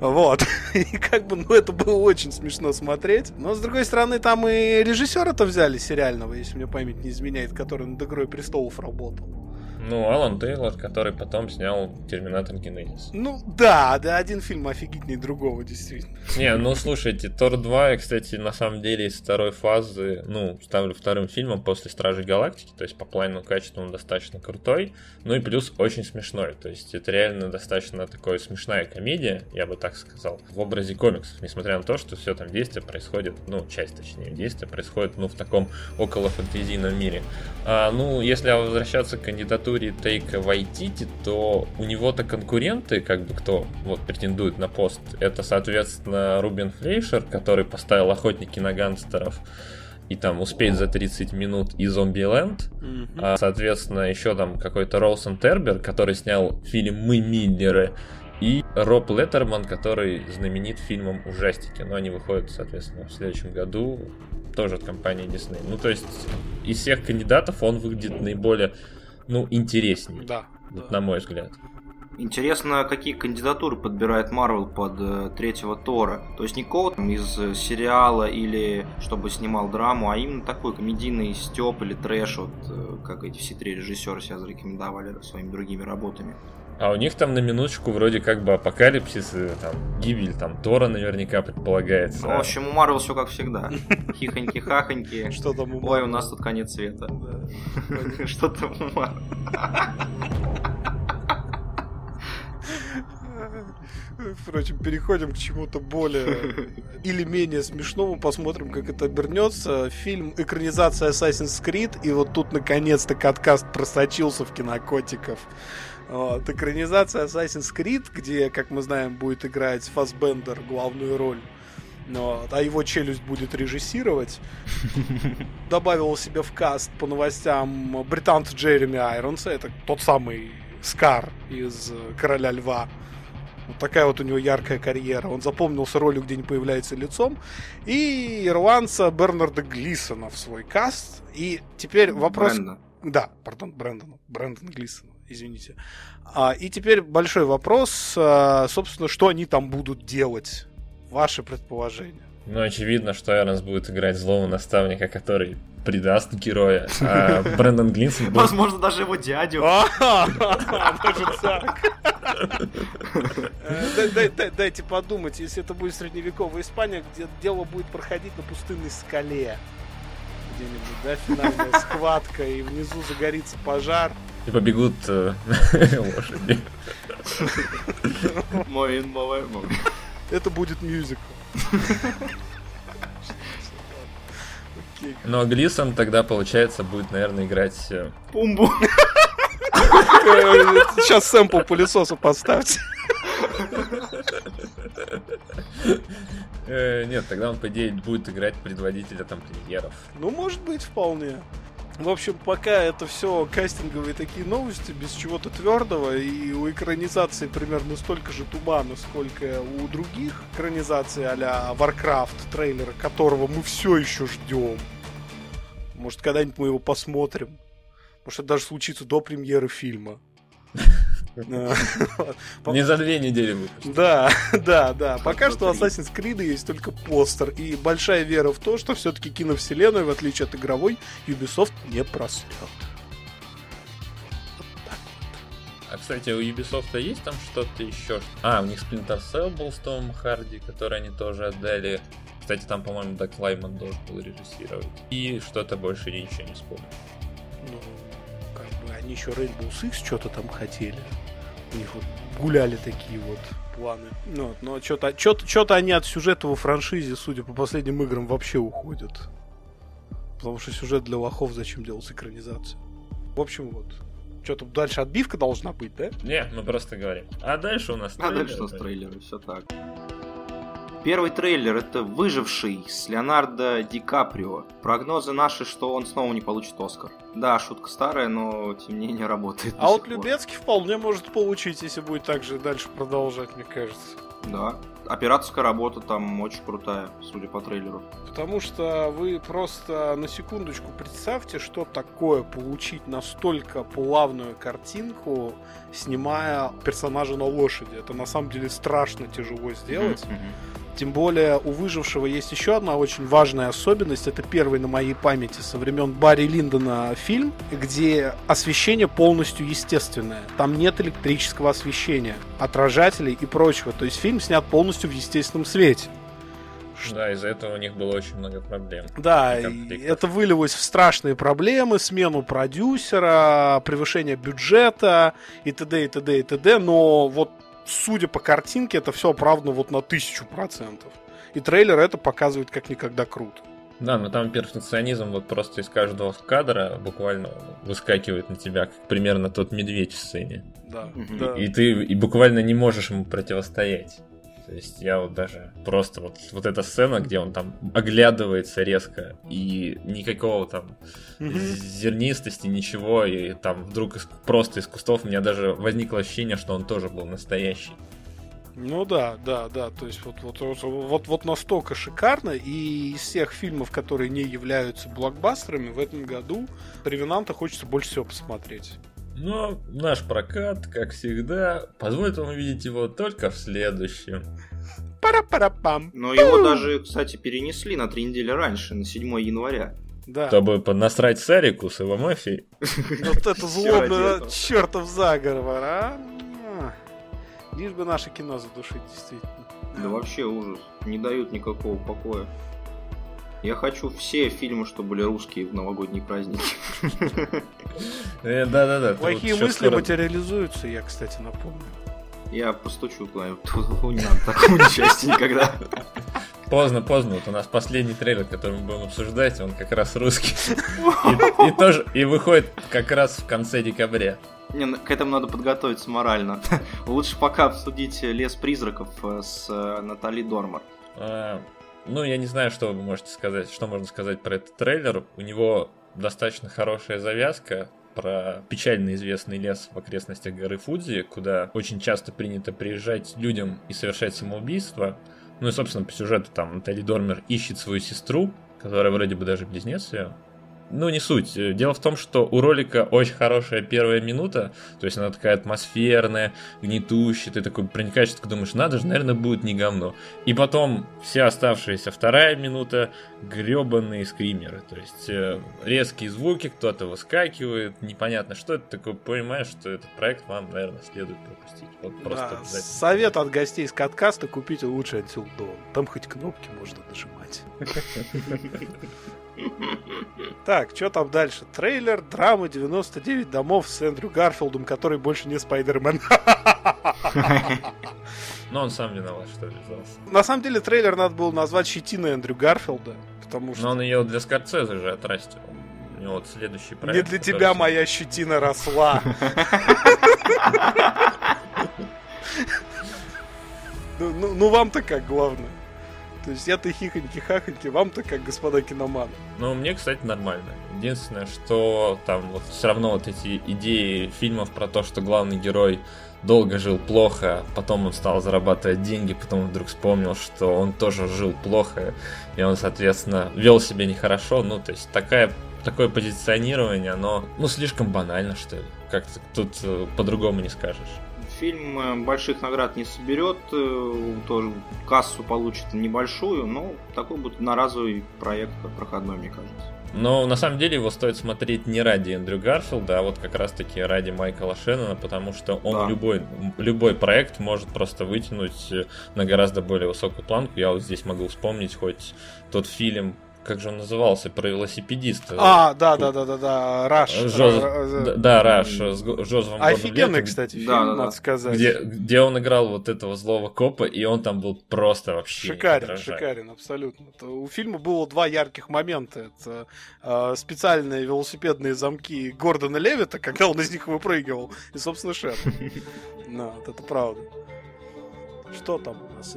Вот. И как бы, ну, это было очень смешно смотреть. Но, с другой стороны, там и режиссера-то взяли сериального, если мне память не изменяет, который над «Игрой престолов» работал. Ну, Алан Тейлор, который потом снял Терминатор Генезис. Ну, да, да, один фильм офигительнее другого, действительно. Не, ну, слушайте, Тор 2, я, кстати, на самом деле из второй фазы, ну, ставлю вторым фильмом после Стражей Галактики, то есть по плану качеству он достаточно крутой, ну и плюс очень смешной, то есть это реально достаточно такая смешная комедия, я бы так сказал, в образе комиксов, несмотря на то, что все там действие происходит, ну, часть точнее, действие происходит, ну, в таком около фэнтезийном мире. А, ну, если возвращаться к кандидатуре кандидатуре Тейка Вайтити, то у него-то конкуренты, как бы кто вот претендует на пост, это, соответственно, Рубин Флейшер, который поставил охотники на гангстеров и там успеть за 30 минут и Зомбиленд. Mm-hmm. А, соответственно, еще там какой-то Роусон Тербер, который снял фильм «Мы Миллеры», и Роб Леттерман, который знаменит фильмом «Ужастики». Но они выходят, соответственно, в следующем году тоже от компании Disney. Ну, то есть, из всех кандидатов он выглядит наиболее ну, интереснее. Да. Вот, да. на мой взгляд. Интересно, какие кандидатуры подбирает Марвел под э, третьего Тора. То есть не кого там из э, сериала или чтобы снимал драму, а именно такой комедийный степ или трэш, вот, э, как эти все три режиссера себя зарекомендовали своими другими работами. А у них там на минуточку вроде как бы апокалипсис, и, там гибель там Тора наверняка предполагается. Ну, в общем, у Марвел все как всегда. Хихоньки-хахоньки. Что там у Ой, у нас тут конец света. Что там у Марвел? Впрочем, переходим к чему-то более или менее смешному. Посмотрим, как это обернется. Фильм экранизация Assassin's Creed. И вот тут наконец-то каткаст просочился в кинокотиков. Вот, экранизация Assassin's Creed, где, как мы знаем, будет играть Фасбендер главную роль. Вот, а его челюсть будет режиссировать. Добавил себе в каст по новостям британца Джереми Айронса. Это тот самый Скар из Короля Льва. Вот такая вот у него яркая карьера. Он запомнился ролью, где не появляется лицом. И ирландца Бернарда Глисона в свой каст. И теперь вопрос... Бренда. Да, пардон, Брэндон. Брэндон Глисон, извините. А, и теперь большой вопрос, а, собственно, что они там будут делать? Ваши предположения. Ну, очевидно, что Айронс будет играть злого наставника, который предаст героя, а Брэндон Глинсон будет... Возможно, даже его дядю. Даже так. Э, дай- дай- дай- Дайте подумать, если это будет средневековая Испания, где дело будет проходить на пустынной скале. Где-нибудь, да, финальная схватка, и внизу загорится пожар. И побегут э, лошади. Мой. Это будет мюзикл. Но Глисон тогда, получается, будет, наверное, играть... э, Пумбу. Сейчас сэмпл пылесоса поставьте. э, Нет, тогда он, по идее, будет играть предводителя тамплиеров. Ну, может быть, вполне. В общем, пока это все кастинговые такие новости, без чего-то твердого, и у экранизации примерно столько же тумана, сколько у других экранизаций а-ля Warcraft, трейлера которого мы все еще ждем. Может, когда-нибудь мы его посмотрим. Может, это даже случится до премьеры фильма. Не за две недели. Да, да, да. Пока что. Assassin's Creed есть только постер. И большая вера в то, что все-таки киновселенную, в отличие от игровой, Ubisoft не просрет. А, кстати, у Ubisoft есть там что-то еще? А, у них Splinter Cell был с Томом Харди, который они тоже отдали. Кстати, там, по-моему, Дак Лайман должен был режиссировать. И что-то больше я ничего не вспомню. Ну, как бы они еще Rainbow Six что-то там хотели. У них вот гуляли такие вот планы. Ну, вот, но что-то что-то они от сюжета во франшизе, судя по последним играм, вообще уходят. Потому что сюжет для лохов зачем делать экранизацию? В общем, вот. Что-то дальше отбивка должна быть, да? Не, мы просто говорим. А дальше у нас А дальше у нас трейлеры, все так. Первый трейлер это «Выживший» с Леонардо Ди Каприо. Прогнозы наши, что он снова не получит Оскар. Да, шутка старая, но тем не менее работает. А вот. Любецкий вполне может получить, если будет так же дальше продолжать, мне кажется. Да. Операторская работа там очень крутая, судя по трейлеру. Потому что вы просто на секундочку представьте, что такое получить настолько плавную картинку, снимая персонажа на лошади. Это на самом деле страшно тяжело сделать. Мгм. Тем более у выжившего есть еще одна очень важная особенность. Это первый на моей памяти со времен Барри Линдона фильм, где освещение полностью естественное. Там нет электрического освещения, отражателей и прочего. То есть фильм снят полностью в естественном свете. Да, из-за этого у них было очень много проблем. Да, это вылилось в страшные проблемы, смену продюсера, превышение бюджета и т.д. и т.д. и т.д. Но вот судя по картинке, это все оправдано вот на тысячу процентов. И трейлер это показывает как никогда круто. Да, но там перфекционизм вот просто из каждого кадра буквально выскакивает на тебя, как примерно тот медведь в сцене. Да, Мгм. да. И ты и буквально не можешь ему противостоять. То есть я вот даже просто вот, вот эта сцена, где он там оглядывается резко, и никакого там зернистости, ничего, и там вдруг из- просто из кустов у меня даже возникло ощущение, что он тоже был настоящий. Ну да, да, да. То есть вот, вот, вот, вот настолько шикарно. И из всех фильмов, которые не являются блокбастерами, в этом году Ревенанта хочется больше всего посмотреть. Но наш прокат, как всегда, позволит вам увидеть его только в следующем. Пара-пара-пам. Но его даже, кстати, перенесли на три недели раньше, на 7 января. Да. Чтобы насрать Сарику с его мафией. Вот это этого. чертов заговор, а? Лишь бы наше кино задушить, действительно. Да вообще ужас. Не дают никакого покоя. Я хочу все фильмы, что были русские в новогодние праздники. Э, Да-да-да. Плохие мысли материализуются, я, кстати, напомню. Я постучу. Фу, Не надо такого несчастья никогда. Поздно, поздно. Вот у нас последний трейлер, который мы будем обсуждать, он как раз русский. И, и тоже и выходит как раз в конце декабря. Не, ну, к этому надо подготовиться морально. Лучше пока обсудить «Лес призраков» э, с э, Натали Дормар. А, Ну, я не знаю, что вы можете сказать, что можно сказать про этот трейлер. У него достаточно хорошая завязка про печально известный лес в окрестностях горы Фудзи, куда очень часто принято приезжать людям и совершать самоубийство. Ну и, собственно, по сюжету там Натали Дормер ищет свою сестру, которая вроде бы даже близнец ее. Ну, не суть. Э, Дело в том, что у ролика очень хорошая первая минута, то есть она такая атмосферная, гнетущая, ты такой проникаешь, ты думаешь, надо же, наверное, будет не говно. И потом вся оставшаяся вторая минута гребаные скримеры, то есть э, резкие звуки, кто-то выскакивает, непонятно что это такое, понимаешь, что этот проект вам, наверное, следует пропустить. Вот просто Да, совет от гостей из Каткаста купите лучше Until Dawn. Там хоть кнопки можно нажимать. Так, что там дальше? Трейлер драмы 99 домов с Эндрю Гарфилдом, который больше не Спайдермен. Но он сам виноват, что ввязался. На самом деле трейлер надо было назвать «Щетина Эндрю Гарфилда», потому Но что он ее для Скорцезе же отрастил. У него вот следующий не проект. для который тебя все- моя щетина росла. Ну, ну- ну вам-то как главное. То есть я-то хихоньки-хахоньки, вам-то как, господа киноманы. Ну, мне, кстати, нормально. Единственное, что там вот все равно вот эти идеи фильмов про то, что главный герой долго жил плохо, потом он стал зарабатывать деньги, потом он вдруг вспомнил, что он тоже жил плохо, и он, соответственно, вел себя нехорошо. Ну, то есть такая, такое позиционирование, оно, ну, слишком банально, что ли. Как-то тут э, по-другому не скажешь. Фильм э, больших наград не соберет, э, тоже кассу получит небольшую, но такой будет одноразовый проект, проходной, мне кажется. Но на самом деле его стоит смотреть не ради Эндрю Гарфилда, а вот как раз таки ради Майкла Шеннона, потому что он Да. любой, любой проект может просто вытянуть э, на гораздо более высокую планку. Я вот здесь могу вспомнить хоть тот фильм, как же он назывался, про велосипедиста. А, да, да, да, да, да, Раш. Жоз- Ра- Да, Раш с Го- Жозефом Офигенный, кстати, фильм, Да, да, надо сказать. Где, где он играл вот этого злого копа, и он там был просто вообще Шикарен, шикарен, абсолютно. Это- у фильма было два ярких момента. Это э, специальные велосипедные замки Гордона Левита, когда он из них выпрыгивал, и, собственно, Шер. Да, вот это правда. Что там у нас?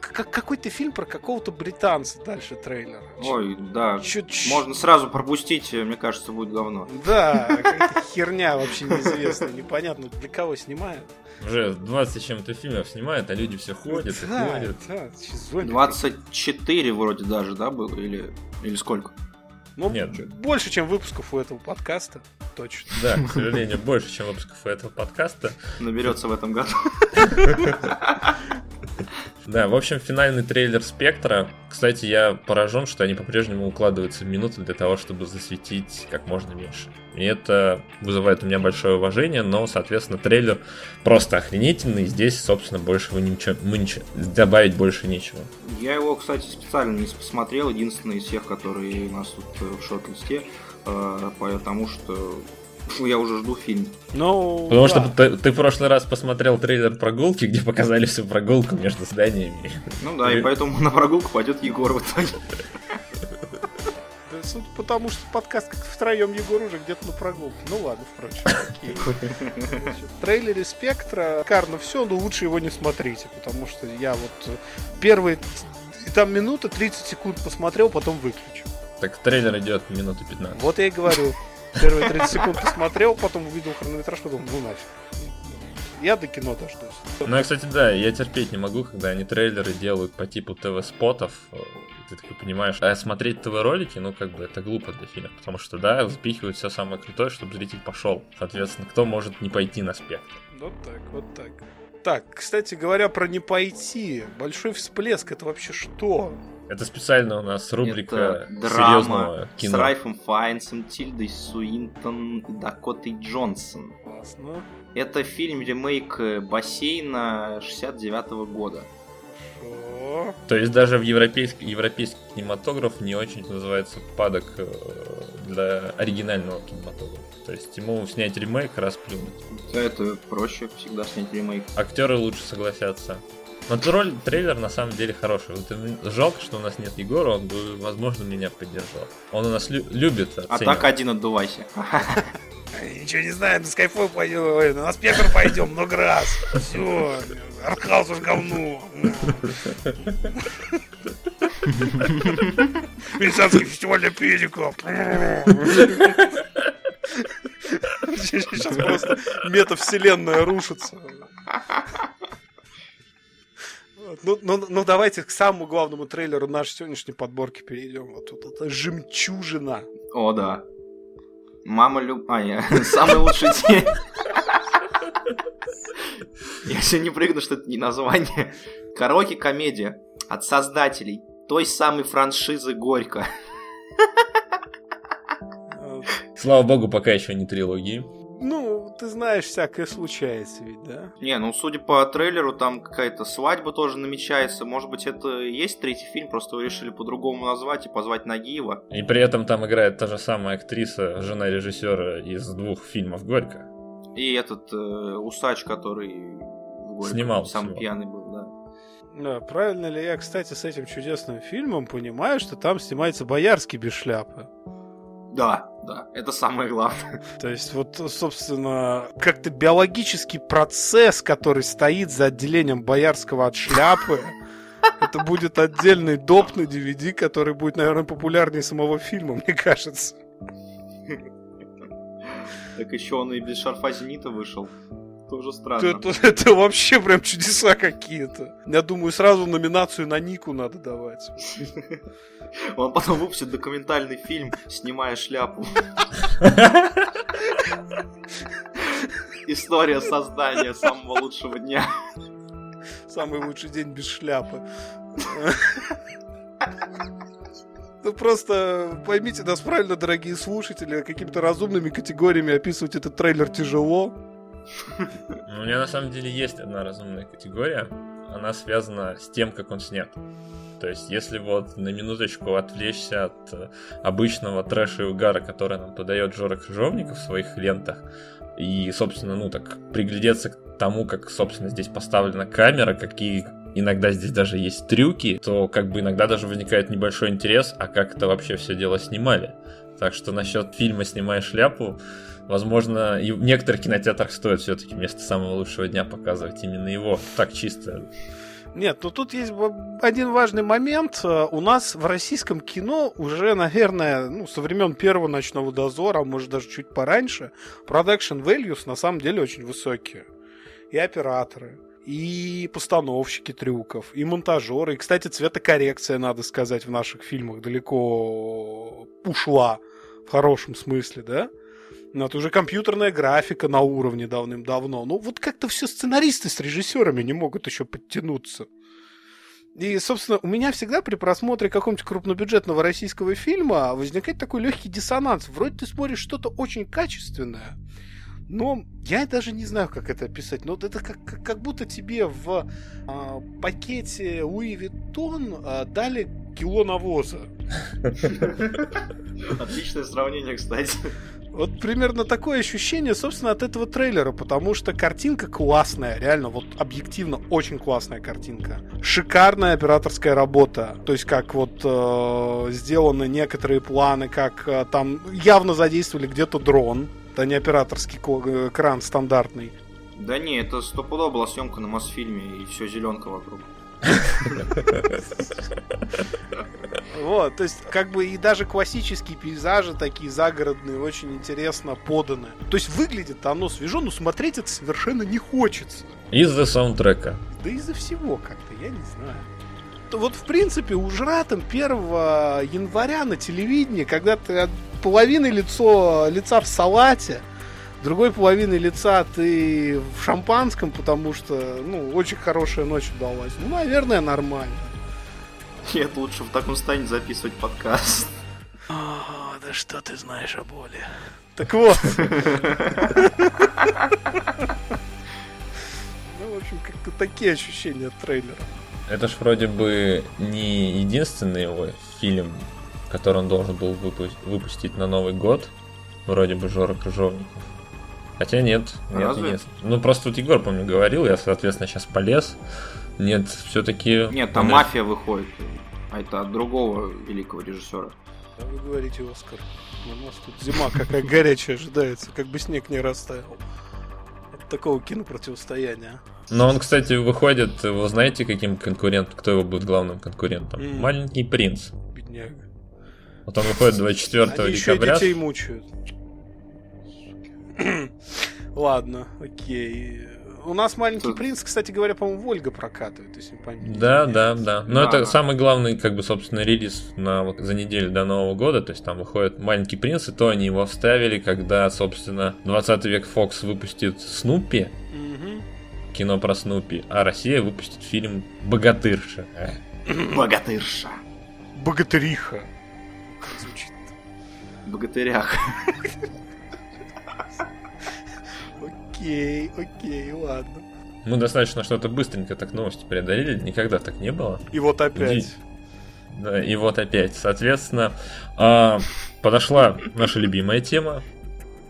Как- какой-то фильм про какого-то британца дальше трейлера. Ой, да, чё- можно сразу пропустить, э, мне кажется, будет говно. Да, какая-то херня вообще неизвестная, непонятно для кого снимают. Уже 20 с чем-то фильмов снимают, а люди все ходят и Да, ходят. да, зомби 24 вроде даже, да, было? Или, или сколько? Ну, Нет. больше, чем выпусков у этого подкаста, точно. Да, к сожалению, больше, чем выпусков этого подкаста. Наберется в этом году. Да, в общем, финальный трейлер Спектра. Кстати, я поражен, что они по-прежнему укладываются в минуты для того, чтобы засветить как можно меньше. И это вызывает у меня большое уважение, но, соответственно, трейлер просто охренительный. Здесь, собственно, больше вы ничего, мы ничего, добавить больше нечего. Я его, кстати, специально не посмотрел, единственный из всех, которые у нас тут э, в шорт-листе, э, потому что я уже жду фильм. Ну, Потому да. что ты, ты в прошлый раз посмотрел трейлер прогулки, где показали всю прогулку между зданиями. Ну да, и И- поэтому на прогулку пойдет Егор в итоге. Да, судя по тому, что подкаст как втроем Егор уже где-то на прогулке. Ну ладно, впрочем. окей. Значит, В трейлере Спектра карно все, но лучше его не смотрите, потому что я вот первые там минута 30 секунд посмотрел, потом выключу. Так трейлер идет минуты 15. Вот я и говорю. Первые 30 секунд посмотрел, потом увидел хронометраж, потом ну нафиг. Я до кино дождусь. Ну, я, кстати, да, я терпеть не могу, когда они трейлеры делают по типу ТВ-спотов. Ты такой понимаешь, а смотреть ТВ-ролики, ну, как бы, это глупо для фильма, потому что, да, запихивают все самое крутое, чтобы зритель пошел. Соответственно, кто может не пойти на спектр? Вот так, вот так. Так, кстати говоря, про не пойти. Большой всплеск, это вообще что? Это специально у нас рубрика Это серьезного драма с кино. Райфом Файнсом, Тильдой Суинтон и Дакотой Джонсон. Классно. Это фильм ремейк э, бассейна 69 года. То есть даже в европейский, европейский кинематограф не очень называется падок э, для оригинального кинематографа. То есть ему снять ремейк расплюнуть. Это проще всегда снять ремейк. Актеры лучше согласятся. Но тролль, трейлер на самом деле хороший. Вот, жалко, что у нас нет Егора, он бы, возможно, меня поддержал. Он у нас лю- любит оценивать. А так один отдувайся. Ничего не знаю, на Skyfall пойдем, на Спектр пойдем много раз. Все, Артхаус уж говно. Венецианский фестиваль для педиков. Сейчас просто метавселенная рушится. Ну, ну, ну давайте к самому главному трейлеру нашей сегодняшней подборки перейдем. Вот тут это жемчужина. О, да. Мама люб... А, я... Самый лучший день. Я все не прыгну, что это не название. Караоке-комедия от создателей той самой франшизы Горько. Слава богу, пока еще не трилогии. Ну, ты знаешь, всякое случается ведь, да? Не, ну, судя по трейлеру, там какая-то свадьба тоже намечается. Может быть, это и есть третий фильм, просто вы решили по-другому назвать и позвать Нагиева. И при этом там играет та же самая актриса, жена режиссера из двух фильмов «Горько». И этот э, усач, который в Горько Снимал сам всего. пьяный был, да. Да, правильно ли я, кстати, с этим чудесным фильмом понимаю, что там снимается Боярский без шляпы? Да, да, это самое главное. То есть вот, собственно, как-то биологический процесс, который стоит за отделением боярского от шляпы, это будет отдельный доп на DVD, который будет, наверное, популярнее самого фильма, мне кажется. Так еще он и без шарфа зенита вышел. Тоже странно. Это, это, это вообще прям чудеса какие-то. Я думаю, сразу номинацию на Нику надо давать. Он потом выпустит документальный фильм, снимая шляпу. История создания самого лучшего дня. Самый лучший день без шляпы. Ну просто поймите нас правильно, дорогие слушатели, какими-то разумными категориями описывать этот трейлер тяжело. Ну, у меня на самом деле есть одна разумная категория. Она связана с тем, как он снят. То есть, если вот на минуточку отвлечься от э, обычного трэша и угара, который нам подает Жора Крыжовников в своих лентах, и, собственно, ну так, приглядеться к тому, как, собственно, здесь поставлена камера, какие иногда здесь даже есть трюки, то как бы иногда даже возникает небольшой интерес, а как это вообще все дело снимали. Так что насчет фильма «Снимай шляпу», возможно, и в некоторых кинотеатрах стоит все-таки вместо самого лучшего дня показывать именно его. Так чисто. Нет, ну тут есть один важный момент. У нас в российском кино уже, наверное, ну, со времен первого ночного дозора, а может даже чуть пораньше, production values на самом деле очень высокие. И операторы, и постановщики трюков, и монтажеры. И, кстати, цветокоррекция, надо сказать, в наших фильмах далеко ушла в хорошем смысле, да? Ну, это уже компьютерная графика на уровне давным-давно. Ну, вот как-то все сценаристы с режиссерами не могут еще подтянуться. И, собственно, у меня всегда при просмотре какого-нибудь крупнобюджетного российского фильма возникает такой легкий диссонанс. Вроде ты смотришь что-то очень качественное, но я даже не знаю, как это описать. Но это как, как, как будто тебе в э, пакете Луи Виттон э, дали кило навоза. Отличное сравнение, кстати. Вот примерно такое ощущение, собственно, от этого трейлера, потому что картинка классная, реально, вот объективно очень классная картинка. Шикарная операторская работа, то есть как вот э, сделаны некоторые планы, как э, там явно задействовали где-то дрон, это не операторский э, кран стандартный. Да не, это стопудово была съемка на Мосфильме, и все зеленка вокруг. Вот, то есть, как бы и даже классические пейзажи такие загородные очень интересно поданы. То есть выглядит оно свежо, но смотреть это совершенно не хочется. Из-за саундтрека. Да из-за всего как-то, я не знаю. Вот, в принципе, у Жратом 1 января на телевидении, когда ты половины лицо, лица в салате, другой половины лица ты в шампанском, потому что, ну, очень хорошая ночь удалась. Ну, наверное, нормально. Нет, лучше в таком состоянии записывать подкаст. О, да что ты знаешь о боли? Так вот. Ну, в общем, как-то такие ощущения от трейлера. Это ж вроде бы не единственный его фильм, который он должен был выпу- выпустить на Новый год. Вроде бы Жора Крыжовников. Хотя нет, нет, Разве? нет. Ну просто вот Егор, помню, говорил, я, соответственно, сейчас полез. Нет, все-таки. Нет, там мафия выходит. А это от другого великого режиссера. Да вы говорите, Оскар. У нас тут зима какая горячая ожидается, как бы снег не растаял. От такого кинопротивостояния. Но он, кстати, выходит, вы знаете, каким конкурентом, кто его будет главным конкурентом? М. Маленький принц. Бедняга. Вот он выходит 24 Они еще и декабря. детей мучают. Ладно, окей. У нас маленький Тут- принц, кстати говоря, по-моему, Вольга прокатывает, если не память. Да, да, да. Но это самый главный, как бы, собственно, релиз на, вот за неделю до Нового года. То есть там выходит Маленький принц, и то они его вставили, когда, собственно, 20 век Фокс выпустит Снупи, кино про Снупи, а Россия выпустит фильм Богатырша. Богатырша. Богатыриха. Звучит. Богатырях. Окей, окей, ладно. Мы достаточно что-то быстренько так новости преодолели, никогда так не было. И вот опять. Иди. Да, и вот опять, соответственно, а, подошла наша любимая тема.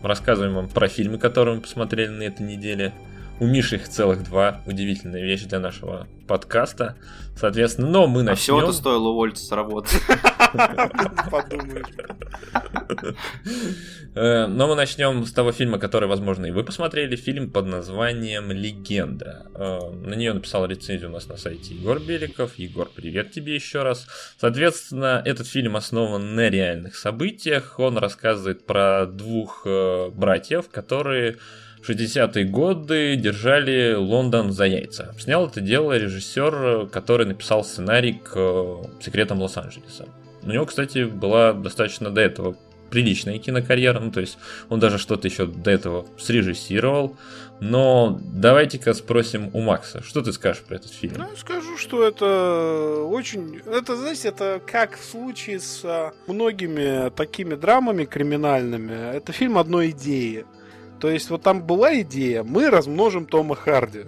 Рассказываем вам про фильмы, которые мы посмотрели на этой неделе. У Миши их целых два. Удивительная вещь для нашего подкаста. Соответственно, но мы А всего-то начнем. стоило уволиться с работы. Подумаешь. Э, Но мы начнем с того фильма, который, возможно, и вы посмотрели. Фильм под названием «Легенда». Э, На нее написал рецензию у нас на сайте Егор Беликов. Егор, привет тебе еще раз. Соответственно, этот фильм основан на реальных событиях. Он рассказывает про двух э, братьев, которые в 60-е годы держали Лондон за яйца. Снял это дело режиссер, который написал сценарий к э, «Секретам Лос-Анджелеса». У него, кстати, была достаточно до этого приличная кинокарьера, ну то есть он даже что-то еще до этого срежиссировал. Но давайте-ка спросим у Макса, что ты скажешь про этот фильм? Ну, скажу, что это очень... Это, знаете, это как в случае с а, многими такими драмами криминальными. Это фильм одной идеи. То есть вот там была идея, мы размножим Тома Харди.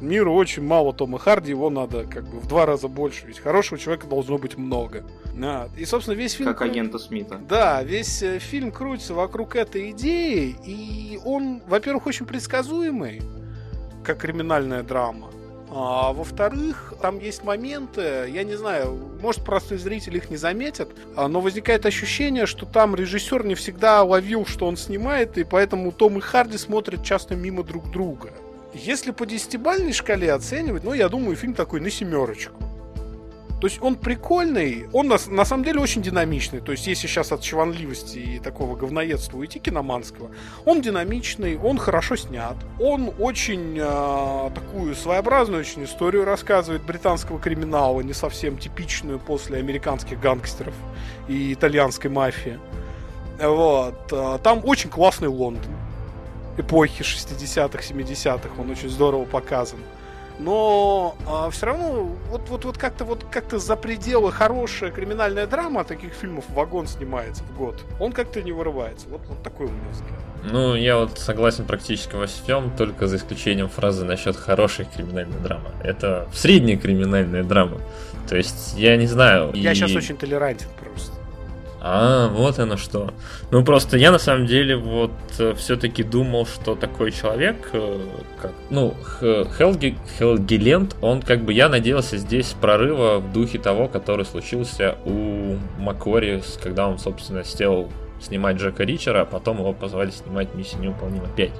Миру очень мало Тома Харди, его надо как бы в два раза больше, ведь хорошего человека должно быть много. А, И, собственно, весь фильм... Как агента Смита. Да, весь э, фильм крутится вокруг этой идеи, и он, во-первых, очень предсказуемый, как криминальная драма. А во-вторых, там есть моменты, я не знаю, может, простой зритель их не заметит, а, но возникает ощущение, что там режиссер не всегда ловил, что он снимает, и поэтому Том и Харди смотрят часто мимо друг друга. Если по десятибальной шкале оценивать, ну, я думаю, фильм такой на семерочку. То есть он прикольный, он на, на самом деле очень динамичный. То есть если сейчас от чванливости и такого говноедства уйти киноманского, он динамичный, он хорошо снят, он очень э, такую своеобразную очень историю рассказывает британского криминала, не совсем типичную после американских гангстеров и итальянской мафии. Вот. э, Там очень классный Лондон. Эпохи 60-х, 70-х, он очень здорово показан но все равно вот, вот, вот как-то вот как-то за пределы хорошая криминальная драма, а таких фильмов вагон снимается в год. Он как-то не вырывается. Вот, вот такой у меня взгляд. Ну, я вот согласен практически во всем, только за исключением фразы насчет хорошей криминальной драмы. Это средняя криминальная драма. То есть, я не знаю. Я и- сейчас очень толерантен просто. А, вот оно что. Ну просто я на самом деле вот все-таки думал, что такой человек, э, как, ну, Хелги, Хелгиленд, он как бы, я надеялся здесь прорыва в духе того, который случился у Макори, когда он, собственно, сел снимать Джека Ричера, а потом его позвали снимать «Миссия неуполнима 5».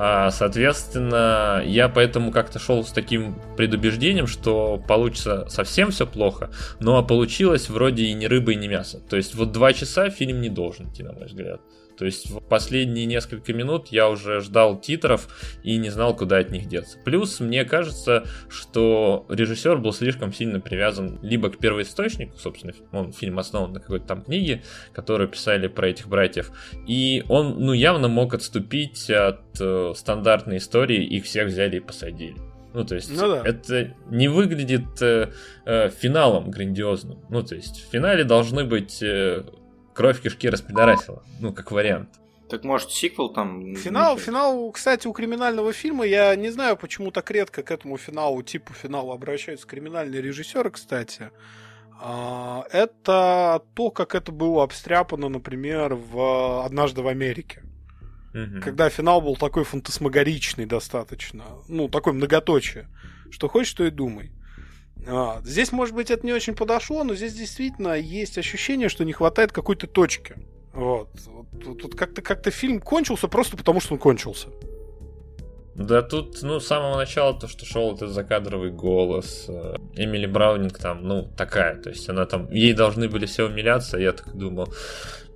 А, соответственно, я поэтому как-то шел с таким предубеждением, что получится совсем все плохо, но получилось вроде и не рыба, и не мясо. То есть вот два часа фильм не должен идти, на мой взгляд. То есть в последние несколько минут я уже ждал титров и не знал, куда от них деться. Плюс мне кажется, что режиссер был слишком сильно привязан либо к первоисточнику, собственно, он фильм основан на какой-то там книге, которую писали про этих братьев, и он, ну, явно мог отступить от э, стандартной истории, их всех взяли и посадили. Ну, то есть, Ну да. это не выглядит э, э, финалом грандиозным. Ну, то есть, в финале должны быть э, кровь кишки распидорасила. Ну, как вариант. Так может сиквел там... Финал, финал, кстати, у криминального фильма, я не знаю, почему так редко к этому финалу, типу финала обращаются криминальные режиссеры, кстати. А, Это то, как это было обстряпано, например, в «Однажды в Америке». Мгм. Когда финал был такой фантасмагоричный достаточно, ну, такой многоточие. Что хочешь, то и думай. А, Здесь, может быть, это не очень подошло, но здесь действительно есть ощущение, что не хватает какой-то точки. Вот. Вот- вот как-то как фильм кончился просто потому, что он кончился. Да тут, ну, с самого начала то, что шел этот закадровый голос. э, Эмили Браунинг там, ну, такая. То есть она там, ей должны были все умиляться. Я так думал,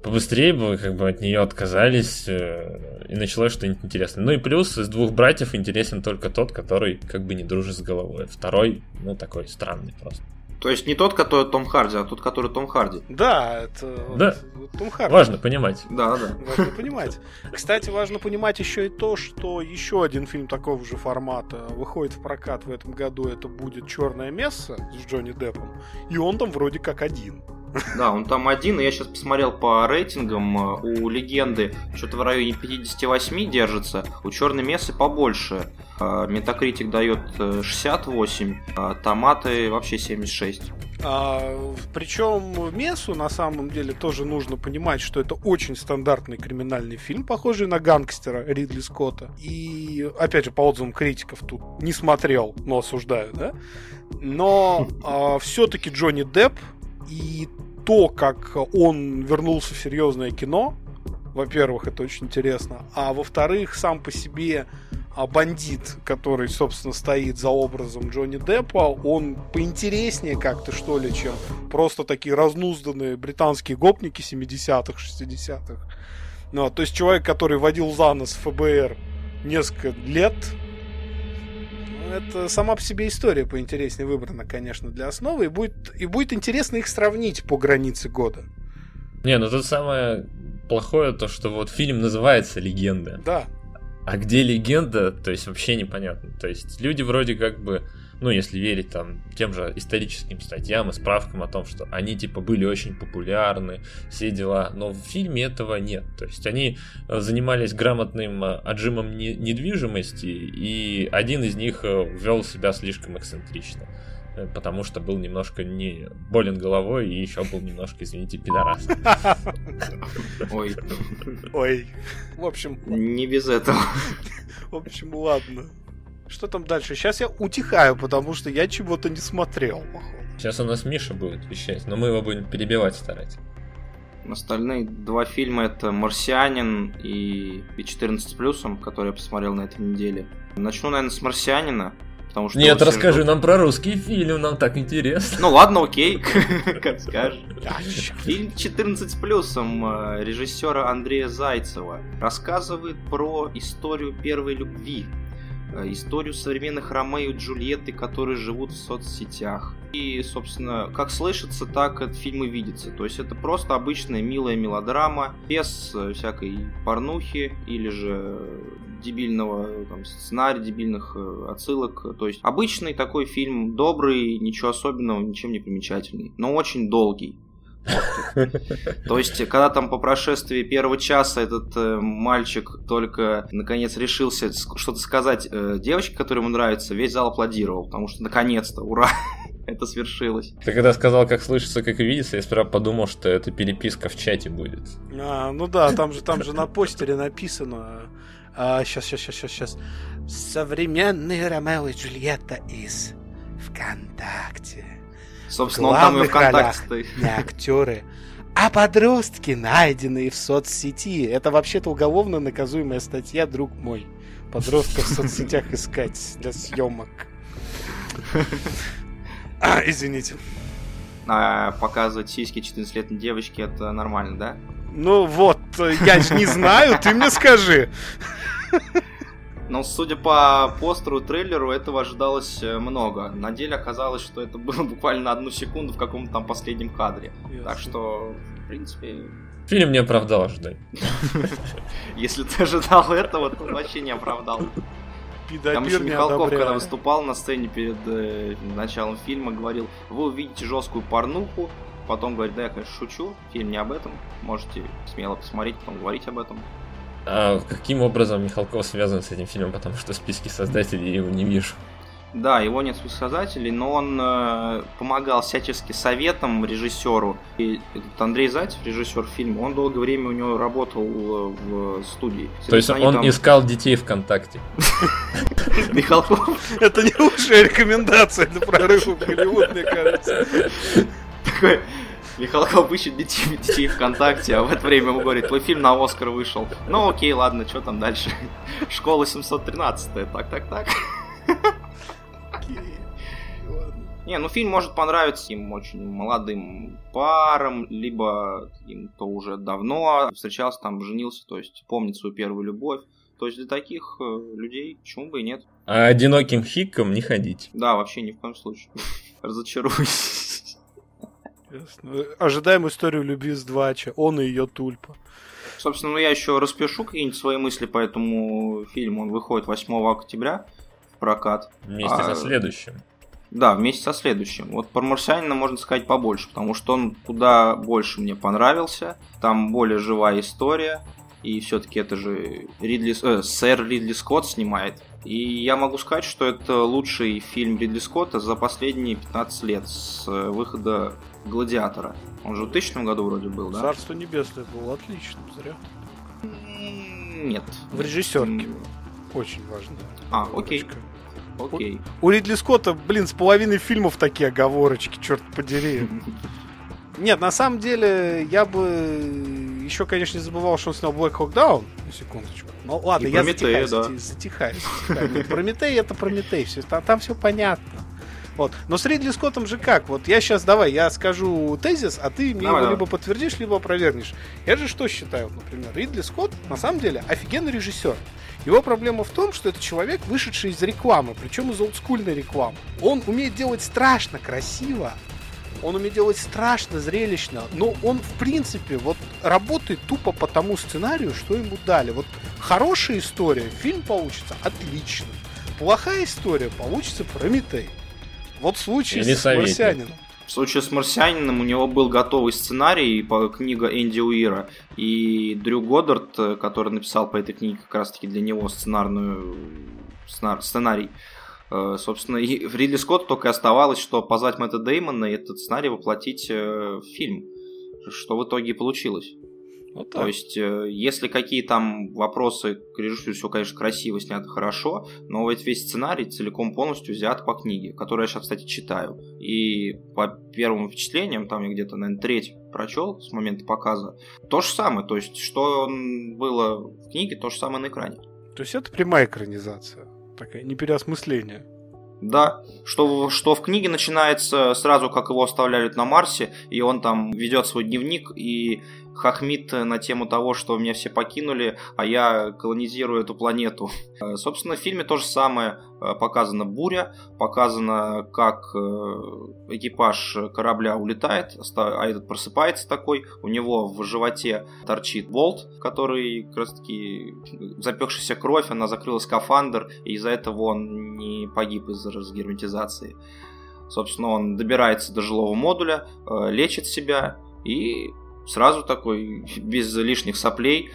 побыстрее бы вы как бы от нее отказались э, и началось что-нибудь интересное. Ну и плюс из двух братьев интересен только тот, который как бы не дружит с головой. Второй, ну, такой странный просто. То есть не тот, который Том Харди, а тот, который Том Харди. Да, это Да. вот Том Харди. Важно понимать. Да, да. Важно понимать. Кстати, важно понимать еще и то, что еще один фильм такого же формата выходит в прокат в этом году. Это будет Черное место с Джонни Деппом. И он там вроде как один. Да, он там один, и я сейчас посмотрел по рейтингам, э, у Легенды что-то в районе 58 держится, у Черной Мессы побольше. Э, Метакритик дает э, 68, а Томаты вообще 76. А, причем Мессу на самом деле тоже нужно понимать, что это очень стандартный криминальный фильм, похожий на гангстера Ридли Скотта. И, опять же, по отзывам критиков тут не смотрел, но осуждаю, да? Но все-таки Джонни Депп и то, как он вернулся в серьезное кино, во-первых, это очень интересно, а во-вторых, сам по себе а бандит, который, собственно, стоит за образом Джонни Деппа, он поинтереснее как-то, что ли, чем просто такие разнузданные британские гопники 70-х, 60-х. Ну, то есть человек, который водил за нос ФБР несколько лет, это сама по себе история поинтереснее выбрана, конечно, для основы, и будет, и будет интересно их сравнить по границе года. Не, ну тут самое плохое то, что вот фильм называется «Легенда». Да, А где легенда, то есть вообще непонятно. То есть люди вроде как бы, ну если верить там тем же историческим статьям и справкам о том, что они типа были очень популярны, все дела, но в фильме этого нет. То есть они э, занимались грамотным э, отжимом не- недвижимости, и один из них э, вел себя слишком эксцентрично. Потому что был немножко не болен головой и еще был немножко, извините, пидорас. Ой, ой. В общем, не без этого. В общем, ладно. Что там дальше? Сейчас я утихаю, потому что я чего-то не смотрел, походу. Сейчас у нас Миша будет вещать, но мы его будем перебивать старать. Остальные два фильма это «Марсианин» и и «14 плюсом», которые я посмотрел на этой неделе. Начну, наверное, с «Марсианина», потому что... Нет, расскажи ждут. нам про русский фильм, нам так интересно. Ну ладно, окей, как скажешь. Фильм 14 плюсом э, режиссера Андрея Зайцева рассказывает про историю первой любви, историю современных Ромео и Джульетты, которые живут в соцсетях. И, собственно, как слышится, так этот фильм и видится. То есть это просто обычная милая мелодрама, без э, всякой порнухи или же дебильного э, там, сценария, дебильных э, отсылок. То есть обычный такой фильм, добрый, ничего особенного, ничем не примечательный, но очень долгий. То есть, когда там по прошествии первого часа этот э, мальчик только наконец решился что-то сказать э, девочке, которая ему нравится, весь зал аплодировал, потому что наконец-то, ура, это свершилось. Ты когда сказал, как слышится, как и видится, я сперва подумал, что это переписка в чате будет. А, ну да, там же, там же на постере написано. А, сейчас, сейчас, сейчас, сейчас, сейчас. Современные Ромео и Джульетта из ВКонтакте. Собственно, он там и ВКонтакте стоит. Не актеры, а подростки, найденные в соцсети. Это вообще-то уголовно наказуемая статья, друг мой. Подростков в соцсетях искать для съемок. А, извините. А показывать сиськи 14-летней девочке это нормально, да? Ну вот, я не знаю, ты мне скажи. Но судя по постеру и трейлеру, этого ожидалось э, много. На деле оказалось, что это было буквально на одну секунду в каком-то там последнем кадре. Так что, в принципе, Фильм не оправдал ожиданий. если ты ожидал этого, то вообще не оправдал. Там еще Михалков, когда выступал на сцене перед э, началом фильма, говорил, вы увидите жесткую порнуху, потом говорит, да, я, конечно, шучу, фильм не об этом, можете смело посмотреть, потом говорить об этом. А каким образом Михалков связан с этим фильмом, потому что в списке создателей я его не вижу. Да, его нет спецсказателей, но он э, помогал всячески советам режиссеру. И этот Андрей Зайцев, режиссер фильма, он долгое время у него работал э, в студии. То есть он там... искал детей ВКонтакте. Михалков. Это не лучшая рекомендация для прорыва в Голливуд, мне кажется. Такой, Михалков ищет детей, детей ВКонтакте, а в это время ему говорит, твой фильм на Оскар вышел. Ну окей, ладно, что там дальше? Школа 713, так, так, так. Не, ну фильм может понравиться им очень молодым парам, либо им кто уже давно встречался, там, женился, то есть помнит свою первую любовь. То есть для таких э, людей почему бы и нет. А одиноким хиком не ходить. Да, вообще ни в коем случае. Разочаруюсь. Ясно. Ожидаем историю любви с Двача. Он и ее тульпа. Собственно, ну я еще распишу какие-нибудь свои мысли по этому фильму. Он выходит 8 октября в прокат. Вместе а... со следующим. Да, вместе со следующим. Вот про Марсианина можно сказать побольше, потому что он куда больше мне понравился. Там более живая история. И все-таки это же Ридли, э, сэр Ридли Скотт снимает. И я могу сказать, что это лучший фильм Ридли Скотта за последние 15 лет с э, выхода Гладиатора. Он же в 2000 году вроде был, да? Царство небесное было отлично, зря. Нет. В режиссерке. Очень важно. А, окей. Окей. У, у Ридли Скотта, блин, с половиной фильмов такие оговорочки, черт подери. Нет, на самом деле, я бы еще, конечно, не забывал, что он снял Black Hawk Down, на секундочку. Ну ладно, я Прометея, затихаю, да. затихаю, затихаю. Прометей это Прометей, все, там, там все понятно. Вот. Но с Ридли Скоттом же как? Вот я сейчас, давай, я скажу тезис, а ты мне давай, его либо подтвердишь, либо опровергнешь. Я же что считаю, например, Ридли Скотт на самом деле офигенный режиссер. Его проблема в том, что это человек, вышедший из рекламы, причем из олдскульной рекламы. Он умеет делать страшно красиво, он умеет делать страшно зрелищно, но он, в принципе, вот работает тупо по тому сценарию, что ему дали. Вот хорошая история, фильм получится отлично. Плохая история получится Прометей. Вот в случае Или с советник. Марсианином. В случае с «Марсианином» у него был готовый сценарий по книга Энди Уира, и Дрю Годдард, который написал по этой книге как раз-таки для него сценарную сценарий, э, собственно, и в Ридли Скотт только оставалось, что позвать Мэтта Деймона и этот сценарий воплотить э, в фильм, что в итоге и получилось. Вот так. То есть, э, если какие там вопросы к режиссеру, все, конечно, красиво снято, хорошо, но ведь весь сценарий целиком полностью взят по книге, которую я сейчас, кстати, читаю. И по первым впечатлениям, там я где-то, наверное, треть прочел с момента показа, то же самое. То есть, что было в книге, то же самое на экране. То есть, это прямая экранизация, такая, не переосмысление. Да, что, что в книге начинается сразу, как его оставляли на Марсе, и он там ведет свой дневник и хахмит на тему того, что меня все покинули, а я колонизирую эту планету. Э, собственно, в фильме то же самое. Э, показана буря, показано, как э, экипаж корабля улетает, а этот просыпается такой, у него в животе торчит болт, который как раз таки запекшаяся кровь, она закрыла скафандр, и из-за этого он не погиб из-за разгерметизации. Собственно, он добирается до жилого модуля, лечит себя и сразу такой, без лишних соплей,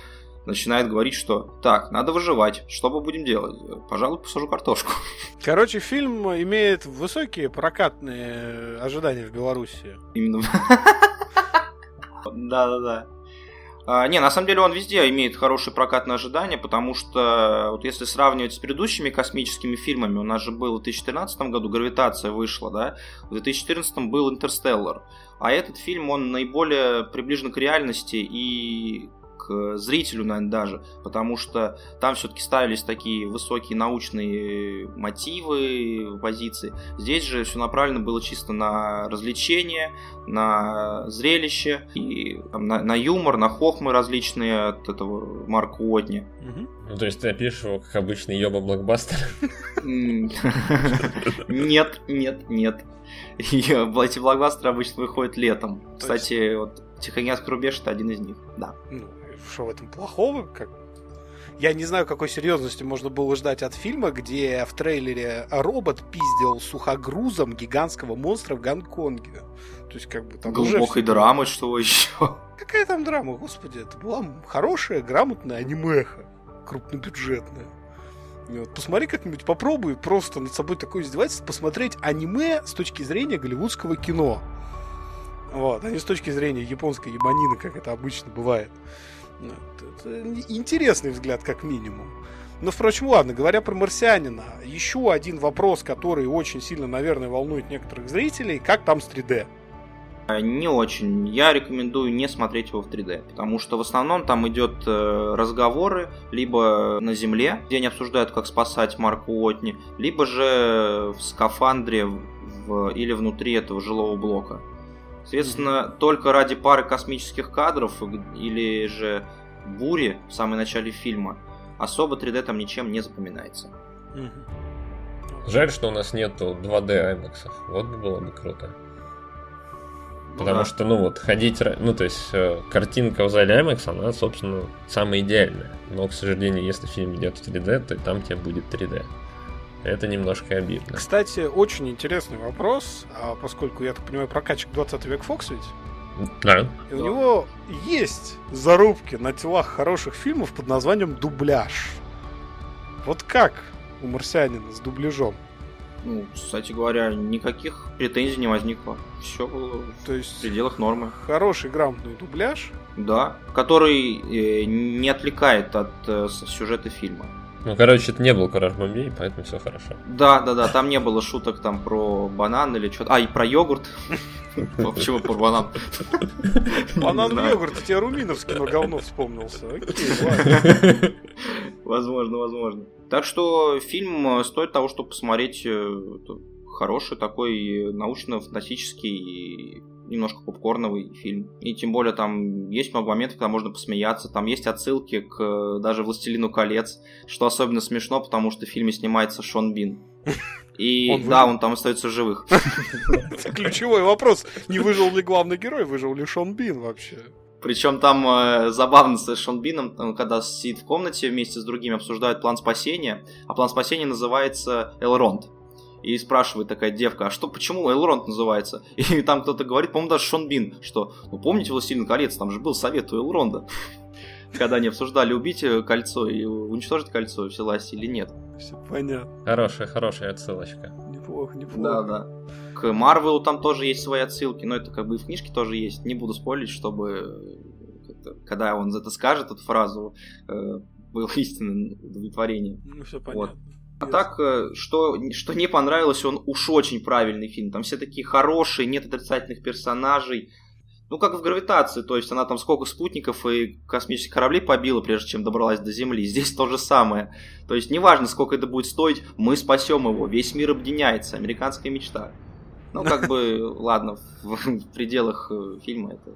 начинает говорить, что так, надо выживать, что мы будем делать? Пожалуй, посажу картошку. Короче, фильм имеет высокие прокатные ожидания в Беларуси. Именно. Да-да-да. А, не, на самом деле он везде имеет хорошие прокатные ожидания, потому что вот если сравнивать с предыдущими космическими фильмами, у нас же был в 2013 году «Гравитация» вышла, да, в 2014 был «Интерстеллар», а этот фильм, он наиболее приближен к реальности и к зрителю, наверное, даже, потому что там все-таки ставились такие высокие научные мотивы, позиции. Здесь же все направлено было чисто на развлечение, на зрелище, и там, на, на юмор, на хохмы различные от этого Марка Уотни. Ну, то есть ты опишешь его как обычный ёба блокбастер? Нет, нет, нет. Эти блокбастеры обычно выходят летом. Кстати, вот Тихоокеанский рубеж это один из них, да. Ну, что в этом плохого? Как... Я не знаю, какой серьезности можно было ждать от фильма, где в трейлере робот пиздил сухогрузом гигантского монстра в Гонконге. То есть, как бы там Глубокой уже... драмы, что еще? Какая там драма, господи, это была хорошая, грамотная анимеха, крупнобюджетная. Вот, посмотри как-нибудь, попробуй просто над собой такое издевательство, посмотреть аниме с точки зрения голливудского кино. Вот, а не с точки зрения японской ебанины, как это обычно бывает. Это интересный взгляд, как минимум. Но, впрочем, ладно, говоря про марсианина, еще один вопрос, который очень сильно, наверное, волнует некоторых зрителей, как там с 3D? Не очень. Я рекомендую не смотреть его в 3D, потому что в основном там идет э, разговоры либо на земле, где они обсуждают, как спасать Марка Уотни, либо же в скафандре в, или внутри этого жилого блока. Соответственно, только ради пары космических кадров или же бури в самом начале фильма особо 3D там ничем не запоминается. Жаль, что у нас нету 2D IMAX. Вот бы было бы круто. Ну, Потому да. что, ну вот, ходить, ну то есть, э, картинка в зале IMAX, она, собственно, самая идеальная. Но, к сожалению, если фильм идет в 3D, то там тебе будет 3D. Это немножко обидно. Кстати, очень интересный вопрос, а поскольку, я так понимаю, прокачик 20 век Фокс ведь? Да. И у него есть зарубки на телах хороших фильмов под названием дубляж. Вот как у марсианина с дубляжом? Ну, кстати говоря, никаких претензий не возникло. Все было То есть в пределах нормы. Хороший грамотный дубляж. Да, который э, не отвлекает от э, сюжета фильма. Ну, короче, это не был Кураж Бомбей, поэтому все хорошо. Да, да, да, там не было шуток там про банан или что-то. А, и про йогурт. Почему про банан? Банан йогурт, тебе Руминовский на говно вспомнился. Возможно, возможно. Так что фильм стоит того, чтобы посмотреть э, хороший такой научно-фантастический немножко попкорновый фильм. И тем более там есть много моментов, когда можно посмеяться. Там есть отсылки к э, даже «Властелину колец», что особенно смешно, потому что в фильме снимается Шон Бин. И он да, он там остается живых. Ключевой вопрос. Не выжил ли главный герой, выжил ли Шон Бин вообще? Причем там э, забавно с Шон Бином, там, когда сидит в комнате вместе с другими, обсуждают план спасения, а план спасения называется Элронд и спрашивает такая девка, а что, почему Элронд называется? И там кто-то говорит, по-моему, даже Шон Бин, что, ну помните «Властелин колец», там же был совет у Элронда. Когда они обсуждали, убить кольцо и уничтожить кольцо в власти или нет. Все понятно. Хорошая, хорошая отсылочка. Неплохо, неплохо. Да, да. К Марвелу там тоже есть свои отсылки, но это как бы и в книжке тоже есть. Не буду спорить, чтобы когда он это скажет, эту фразу, э, было истинное удовлетворение. Ну, все понятно. Вот. А так, э, что, что не понравилось, он уж очень правильный фильм. Там все такие хорошие, нет отрицательных персонажей. Ну, как в гравитации, то есть она там сколько спутников и космических кораблей побила, прежде чем добралась до Земли. Здесь то же самое. То есть неважно, сколько это будет стоить, мы спасем его. Весь мир объединяется. Американская мечта. Ну, как бы, ладно, в пределах э, фильма это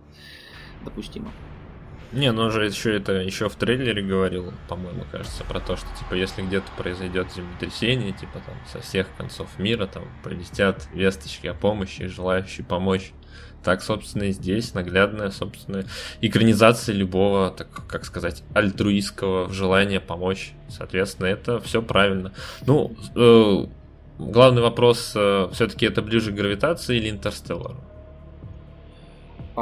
допустимо. Не, ну он же еще это еще в трейлере говорил, по-моему, кажется, про то, что типа если где-то произойдет землетрясение, типа там со всех концов мира там полетят весточки о помощи, желающие помочь. Так, собственно, и здесь наглядная, собственно, экранизация любого, так как сказать, альтруистского желания помочь. Соответственно, это все правильно. Ну, э, главный вопрос, э, все-таки это ближе к гравитации или интерстеллару?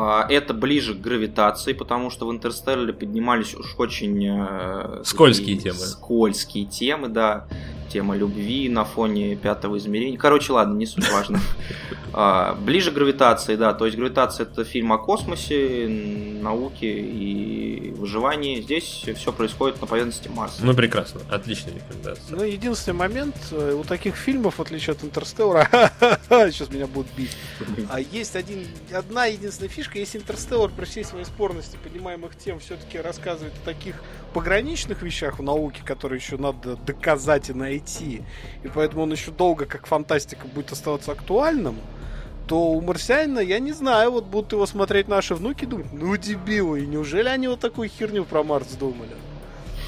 А, это ближе к гравитации, потому что в Интерстелларе поднимались уж очень... Э, скользкие темы. Скользкие темы, да. Тема любви на фоне пятого измерения. Короче, ладно, не суть важно. А, ближе к гравитации, да. То есть гравитация это фильм о космосе, науке и выживании. Здесь все происходит на поверхности Марса. Ну, прекрасно. Отличная рекомендация. Ну, единственный момент э, у таких фильмов, в отличие от Интерстеллара, сейчас меня будут бить, а есть один, одна единственная фишка, если Интерстеллар при всей своей спорности поднимаемых тем все-таки рассказывает о таких пограничных вещах в науке, которые еще надо доказать и найти, и поэтому он еще долго, как фантастика, будет оставаться актуальным, то у марсианина, я не знаю, вот будут его смотреть наши внуки и думать, ну дебилы, и неужели они вот такую херню про Марс думали?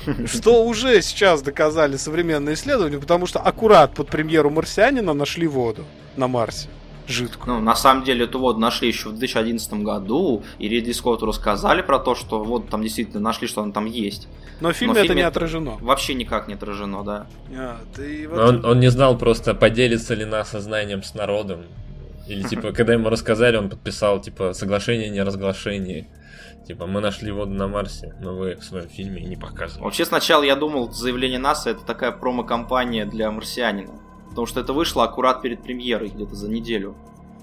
Что уже сейчас доказали современные исследования, потому что аккурат под премьеру марсианина нашли воду на Марсе. Жидкую. Ну, на самом деле, это вот нашли еще в 2011 году, и Ридли Скотту рассказали про то, что вот там действительно нашли, что он там есть. Но в фильме Но в это фильме не отражено. Вообще никак не отражено, да. А, ты вот- Он, он не знал просто, поделится ли на сознанием с народом. Или, типа, когда ему рассказали, он подписал, типа, соглашение о неразглашении. Типа, мы нашли воду на Марсе, но вы в своем фильме не показывали. Вообще, сначала я думал, заявление НАСА это такая промо-компания для марсианина. Потому что это вышло аккурат перед премьерой, где-то за неделю.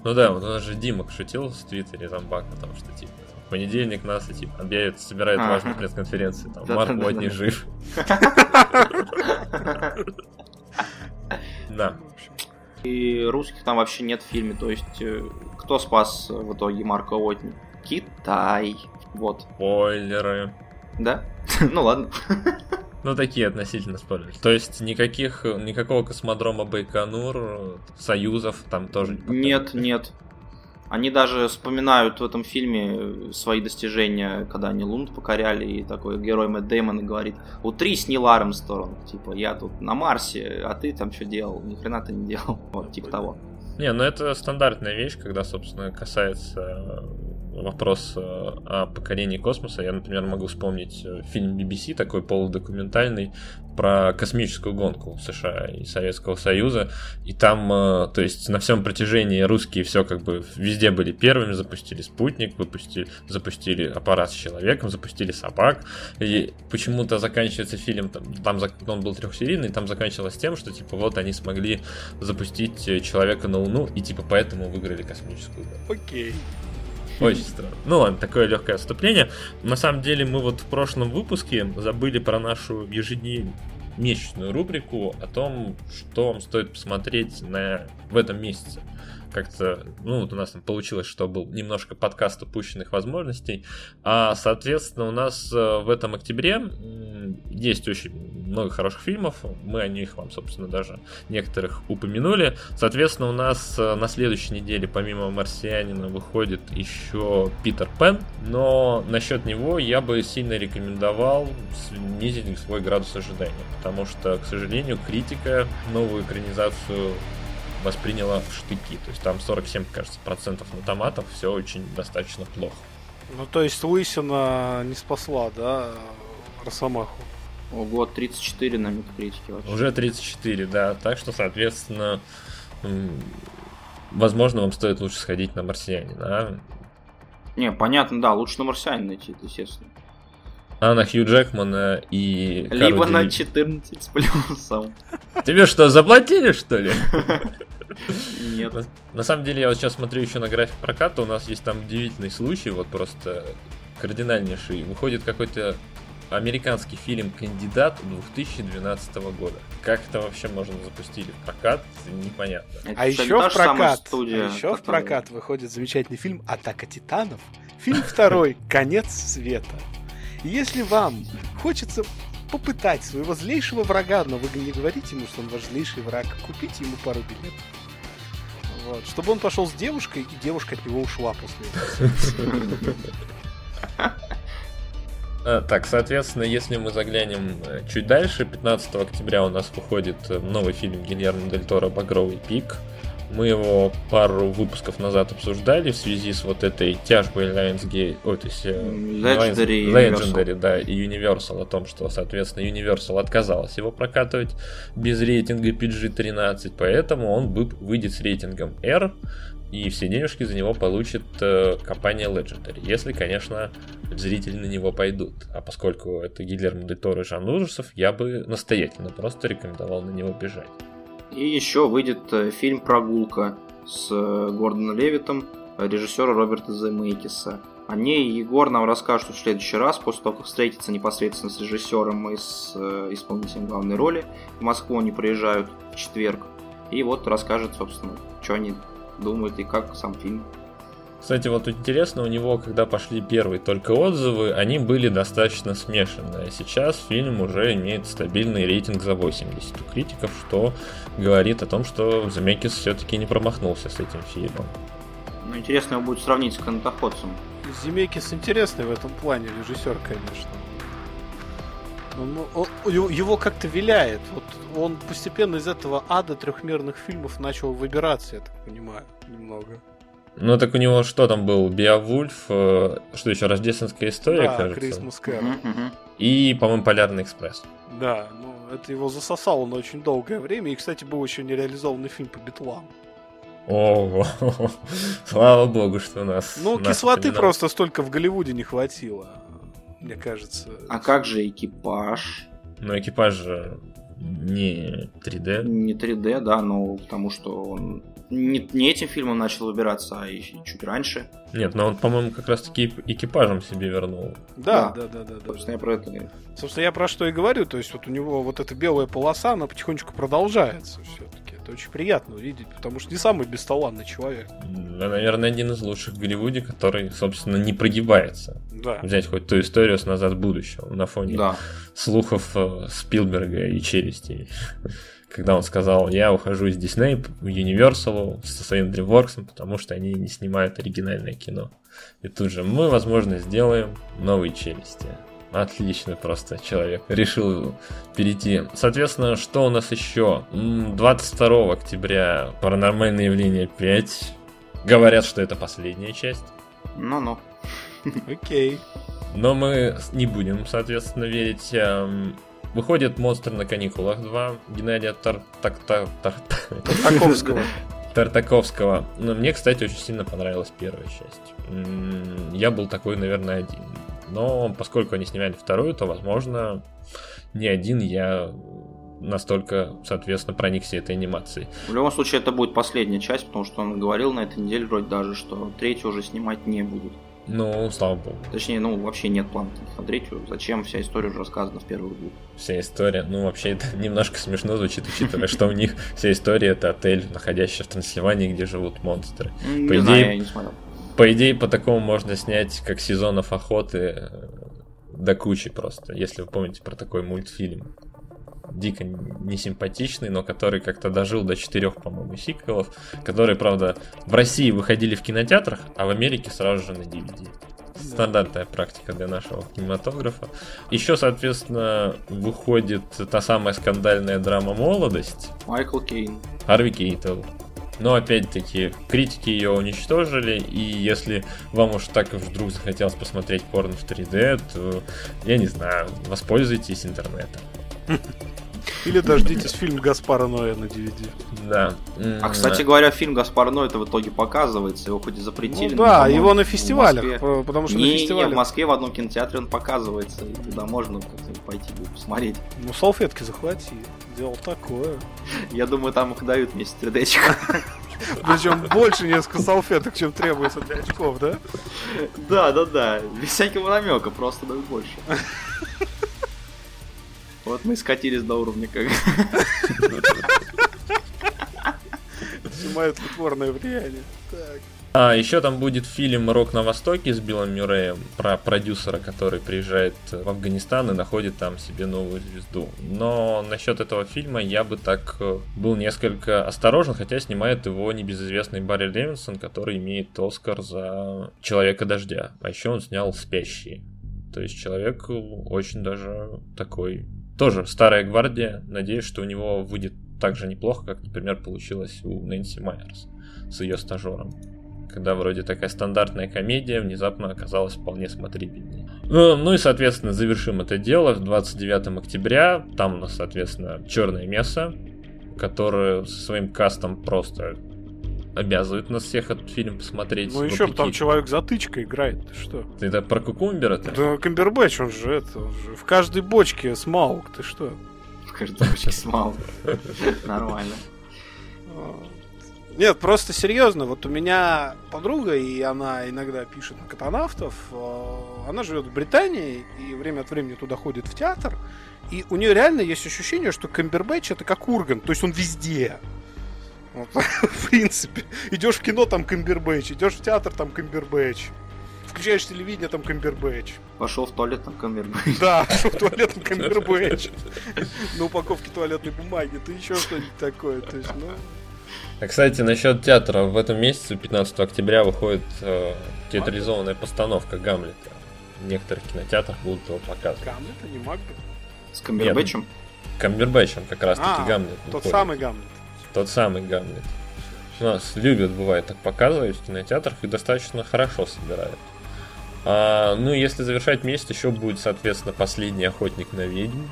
Ну да, вот у нас же Дима шутил в Твиттере, там, Бак, потому что, типа, в понедельник НАСА, типа, объявит, собирает Ага. важную пресс-конференцию, там. Марк Уотни жив. Да. И русских там вообще нет в фильме. То есть, э, кто спас э, в итоге Марка Уотни? Китай. Вот. Спойлеры. Да? ну ладно. Ну, такие относительно спойлеры. То есть, никаких, никакого космодрома Байконур, союзов там тоже не. Нет, нет. Они даже вспоминают в этом фильме свои достижения, когда они Лунд покоряли, и такой герой Мэтт Дэймон говорит, утрись, Нил Армстронг, типа, я тут на Марсе, а ты там что делал? Ни хрена ты не делал. Вот, типа того. Не, ну это стандартная вещь, когда, собственно, касается э, вопрос э, о покорении космоса. Я, например, могу вспомнить э, фильм BBC, такой полудокументальный, про космическую гонку США и Советского Союза. И там, э, то есть, на всем протяжении русские все как бы везде были первыми, запустили спутник, выпустили, запустили аппарат с человеком, запустили собак. И почему-то заканчивается фильм, там, там он был трехсерийный, там заканчивалось тем, что, типа, вот они смогли запустить человека на Луну, и, типа, поэтому выиграли космическую гонку. Окей. Очень странно. Ну ладно, такое легкое отступление. На самом деле мы вот в прошлом выпуске забыли про нашу ежемесячную рубрику о том, что вам стоит посмотреть на... в этом месяце. Как-то, ну вот у нас там получилось, что был немножко подкаст упущенных возможностей. А, соответственно, у нас э, в этом октябре есть очень много хороших фильмов. Мы о них вам, собственно, даже некоторых упомянули. Соответственно, у нас э, на следующей неделе, помимо «Марсианина», выходит еще «Питер Пен», но насчет него я бы сильно рекомендовал снизить свой градус ожидания, потому что, к сожалению, критика новую экранизацию восприняла в штыки. То есть там 47, кажется, процентов на томатов, все очень достаточно плохо. Ну, то есть Лысина не спасла, да, Росомаху? Ого, 34 на метакритике вообще. Уже 34, да. Так что, соответственно, возможно, вам стоит лучше сходить на марсианина. А, Не, понятно, да, лучше на марсианина найти, это естественно. А на Хью Джекмана и Либо Кару на Дели- 14 с плюсом. Тебе что, заплатили, что ли? Нет. На, на самом деле, я вот сейчас смотрю еще на график проката, у нас есть там удивительный случай, вот просто кардинальнейший. Выходит какой-то американский фильм «Кандидат» 2012 года. Как это вообще можно запустили в прокат, непонятно. Это, А еще в прокат, студия, а еще в прокат выходит замечательный фильм «Атака титанов». Фильм второй «Конец света». Если вам хочется попытать своего злейшего врага, но вы не говорите ему, что он ваш злейший враг, купите ему пару билетов. Вот, чтобы он пошел с девушкой, и девушка от него ушла после этого. А, Так, соответственно, если мы заглянем э, чуть дальше, 15 октября у нас выходит э, новый фильм Гильермо Дель Торо «Багровый пик». Мы его пару выпусков назад обсуждали в связи с вот этой тяжбой Lionsgate, ой, то есть э, Legendary Lions-. Legendary, да, и Universal о том, что, соответственно, Universal отказалась его прокатывать без рейтинга PG-13, поэтому он выйдет с рейтингом R, и все денежки за него получит э, компания Legendary, если, конечно, зрители на него пойдут. А поскольку это Гильермо Дель Торо и жанр ужасов, я бы настоятельно просто рекомендовал на него бежать. И еще выйдет э, фильм «Прогулка» с э, Гордоном Левитом, э, режиссера Роберта Земекиса. О ней Егор нам расскажет в следующий раз, после того, как встретится непосредственно с режиссером и с исполнителем главной роли. В Москву они приезжают в четверг. И вот расскажет, собственно, что они думают и как сам фильм. Кстати, вот интересно, у него, когда пошли первые только отзывы, они были достаточно смешанные. А сейчас фильм уже имеет стабильный рейтинг за 80 у критиков, что говорит о том, что Земекис все-таки не промахнулся с этим фильмом. Ну, интересно его будет сравнить с канатоходцем. Земекис интересный в этом плане, режиссер, конечно. Он, он, его как-то виляет. Вот он постепенно из этого ада трехмерных фильмов начал выбираться, я так понимаю, немного. Ну, так у него что там был? Биовульф, э, что еще, рождественская история, да, кажется? Крисмас Кэрол. И, по-моему, Полярный экспресс. Да, ну, это его засосало на очень долгое время. И, кстати, был еще нереализованный фильм по битлам. Ого, слава богу, что у нас... Ну, нас кислоты поминал. просто столько в Голливуде не хватило, мне кажется. А как же экипаж? Но экипаж же не 3D. Не 3D, да, но потому что он не, не этим фильмом начал выбираться, а и чуть раньше. Нет, но он, по-моему, как раз-таки экипажем себе вернул. Да, Да. да, да, да, да. Собственно, я про это Собственно, я про что и говорю. То есть вот у него вот эта белая полоса, она потихонечку продолжается все-таки. Это очень приятно увидеть, потому что не самый бесталанный человек. Да, наверное, один из лучших в Голливуде, который, собственно, не прогибается. Да. Взять хоть ту историю с «Назад в будущее» на фоне Да. слухов э, Спилберга и Челюстей. Когда он сказал, я ухожу из в Universal со своим DreamWorks, потому что они не снимают оригинальное кино. И тут же мы, возможно, сделаем новые челюсти. Отличный просто человек. Решил перейти. Соответственно, что у нас еще? М, 22 октября Паранормальное явление 5. Говорят, что это последняя часть. Ну-ну. Окей. Но мы не будем, соответственно, верить. Выходит «Монстр на каникулах 2» Геннадия Тар... так- так- так- Таковского. Тартаковского. Но мне, кстати, очень сильно понравилась первая часть. Я был такой, наверное, один. Но поскольку они снимали вторую, то, возможно, не один я настолько, соответственно, проникся этой анимацией. В любом случае, это будет последняя часть, потому что он говорил на этой неделе вроде даже, что третью уже снимать не будет. Ну, слава богу. Точнее, ну, вообще нет планов на третью. Зачем? Вся история уже рассказана в первых двух. Вся история, ну, вообще, это немножко смешно звучит, учитывая, что у них вся история это отель, находящийся в Трансильвании, где живут монстры. М, По идее- знаю, я не смотрел. По идее, по такому можно снять, как сезонов охоты э, до кучи просто, если вы помните про такой мультфильм. Дико несимпатичный, но который как-то дожил до четырех, по-моему, сиквелов, которые, правда, в России выходили в кинотеатрах, а в Америке сразу же на DVD. Стандартная практика для нашего кинематографа. Еще, соответственно, выходит та самая скандальная драма «Молодость», Майкл Кейн. Харви Кейтел. Но опять-таки, критики ее уничтожили, и если вам уж так вдруг захотелось посмотреть порно в 3D, то, я не знаю, воспользуйтесь интернетом. Или дождитесь фильм Гаспара Ноя на DVD. Да. А, кстати говоря, фильм Гаспар Ной это в итоге показывается. Его хоть и запретили. Ну но, да, по-моему, его на фестивалях, Москве- потому что Не, на не, в фестивалях... Москве в одном кинотеатре он показывается. И туда можно как-то пойти посмотреть. Ну, салфетки захвати. Делал такое. Я думаю, там их дают вместе с 3D. Причем больше несколько салфеток, чем требуется для очков, да? Да, да, да. Без всякого намека, просто дают больше. Вот мы скатились до уровня как. Снимают упорное влияние. Так. А, еще там будет фильм «Рок на Востоке» с Биллом Мюрреем про продюсера, который приезжает в Афганистан и находит там себе новую звезду. Но насчет этого фильма я бы так э, был несколько осторожен, хотя снимает его небезызвестный Барри Левинсон, который имеет Оскар за «Человека дождя». А еще он снял «Спящие». То есть человек очень даже такой... Тоже старая гвардия. Надеюсь, что у него выйдет так же неплохо, как, например, получилось у Нэнси Майерс с ее стажером когда вроде такая стандартная комедия внезапно оказалась вполне смотрибельной. Ну, ну и, соответственно, завершим это дело 29 октября. Там у нас, соответственно, черное мясо, которое со своим кастом просто обязывает нас всех этот фильм посмотреть. Ну еще там человек затычка играет, ты что? Это про кукумбера-то? Да Камбербэтч, он же это, он же в каждой бочке смаук, ты что? В каждой бочке смал. Нормально. Нет, просто серьезно, вот у меня подруга, и она иногда пишет на катанавтов, э, она живет в Британии, и время от времени туда ходит в театр, и у нее реально есть ощущение, что Камбербэтч это как Ургант, то есть он везде. Вот, в принципе. Идешь в кино, там Камбербэтч, идешь в театр, там Камбербэтч. Включаешь телевидение, там Камбербэтч. Пошел в туалет там камер. Да, в туалет там Камбербэтч. На упаковке туалетной бумаги, ты еще что-нибудь такое. То есть, ну, А, кстати, насчет театра. В этом месяце, 15 октября, выходит э, театрализованная постановка Гамлета. В некоторых кинотеатрах будут его показывать. Гамлета, не Макбет. С Камбербэтчем? Камбербэтчем как раз таки А, Гамлет. Тот выходит. самый Гамлет. Тот самый Гамлет. У нас любят, бывает, так показывать в кинотеатрах и достаточно хорошо собирают. А, ну, если завершать месяц, еще будет, соответственно, последний охотник на ведьм